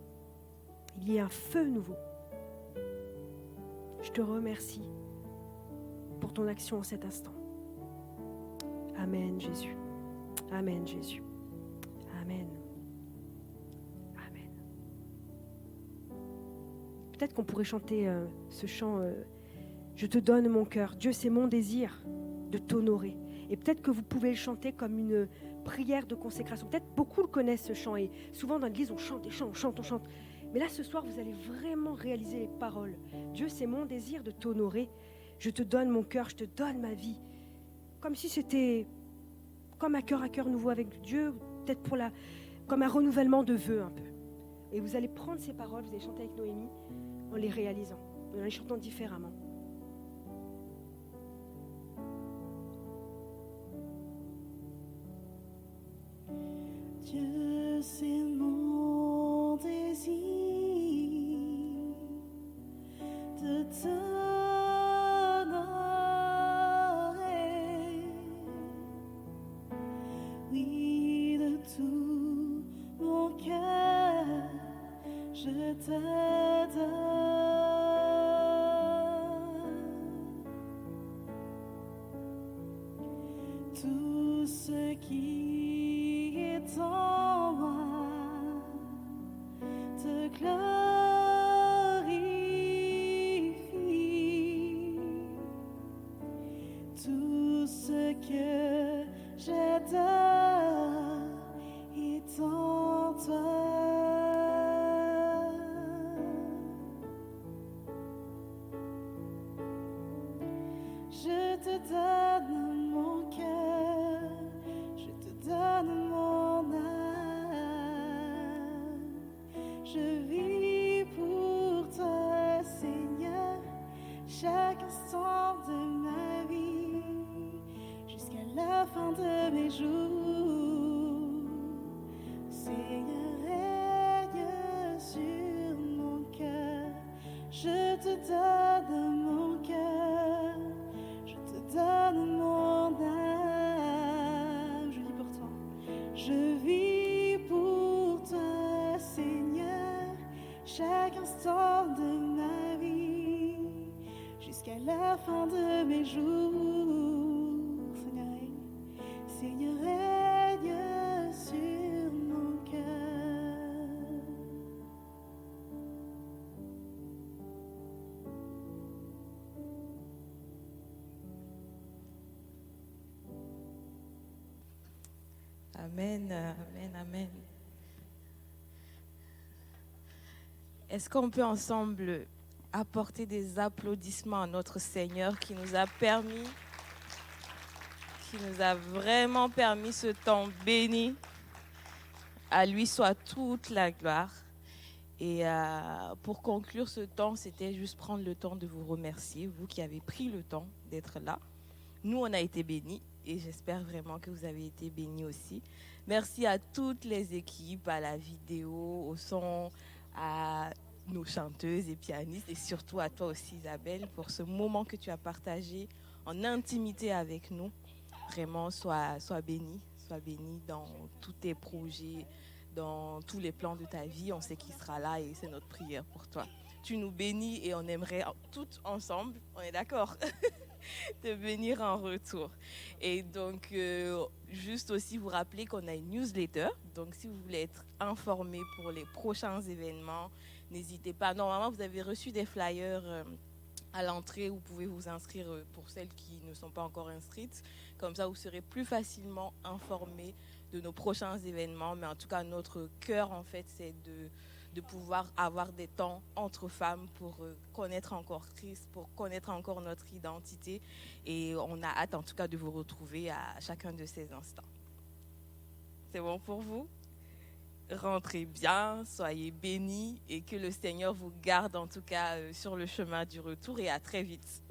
il y a un feu nouveau. Je te remercie pour ton action en cet instant. Amen Jésus. Amen Jésus. Peut-être qu'on pourrait chanter euh, ce chant euh, Je te donne mon cœur. Dieu, c'est mon désir de t'honorer. Et peut-être que vous pouvez le chanter comme une prière de consécration. Peut-être beaucoup le connaissent ce chant et souvent dans l'église on chante on chante, on chante. Mais là ce soir vous allez vraiment réaliser les paroles. Dieu c'est mon désir de t'honorer. Je te donne mon cœur, je te donne ma vie. Comme si c'était comme un cœur à cœur nouveau avec Dieu, peut-être pour la, comme un renouvellement de vœux un peu. Et vous allez prendre ces paroles, vous allez chanter avec Noémie en les réalisant, en les chantant différemment. Je vis pour toi, Seigneur, chaque instant de ma vie, jusqu'à la fin de mes jours. Seigneur, règne sur mon cœur, je te donne fin de mes jours. Seigneur, Seigneur, règne sur mon cœur. Amen, amen, amen. Est-ce qu'on peut ensemble apporter des applaudissements à notre Seigneur qui nous a permis, qui nous a vraiment permis ce temps béni. À lui soit toute la gloire. Et euh, pour conclure ce temps, c'était juste prendre le temps de vous remercier, vous qui avez pris le temps d'être là. Nous, on a été bénis et j'espère vraiment que vous avez été bénis aussi. Merci à toutes les équipes, à la vidéo, au son, à nos chanteuses et pianistes et surtout à toi aussi Isabelle pour ce moment que tu as partagé en intimité avec nous. Vraiment, sois, sois béni, sois béni dans tous tes projets, dans tous les plans de ta vie. On sait qu'il sera là et c'est notre prière pour toi. Tu nous bénis et on aimerait toutes ensemble, on est d'accord te bénir en retour. Et donc, euh, juste aussi vous rappeler qu'on a une newsletter. Donc, si vous voulez être informé pour les prochains événements, n'hésitez pas. Normalement, vous avez reçu des flyers euh, à l'entrée. Vous pouvez vous inscrire euh, pour celles qui ne sont pas encore inscrites. Comme ça, vous serez plus facilement informés de nos prochains événements. Mais en tout cas, notre cœur, en fait, c'est de de pouvoir avoir des temps entre femmes pour euh, connaître encore Christ, pour connaître encore notre identité. Et on a hâte en tout cas de vous retrouver à chacun de ces instants. C'est bon pour vous? Rentrez bien, soyez bénis et que le Seigneur vous garde en tout cas euh, sur le chemin du retour et à très vite.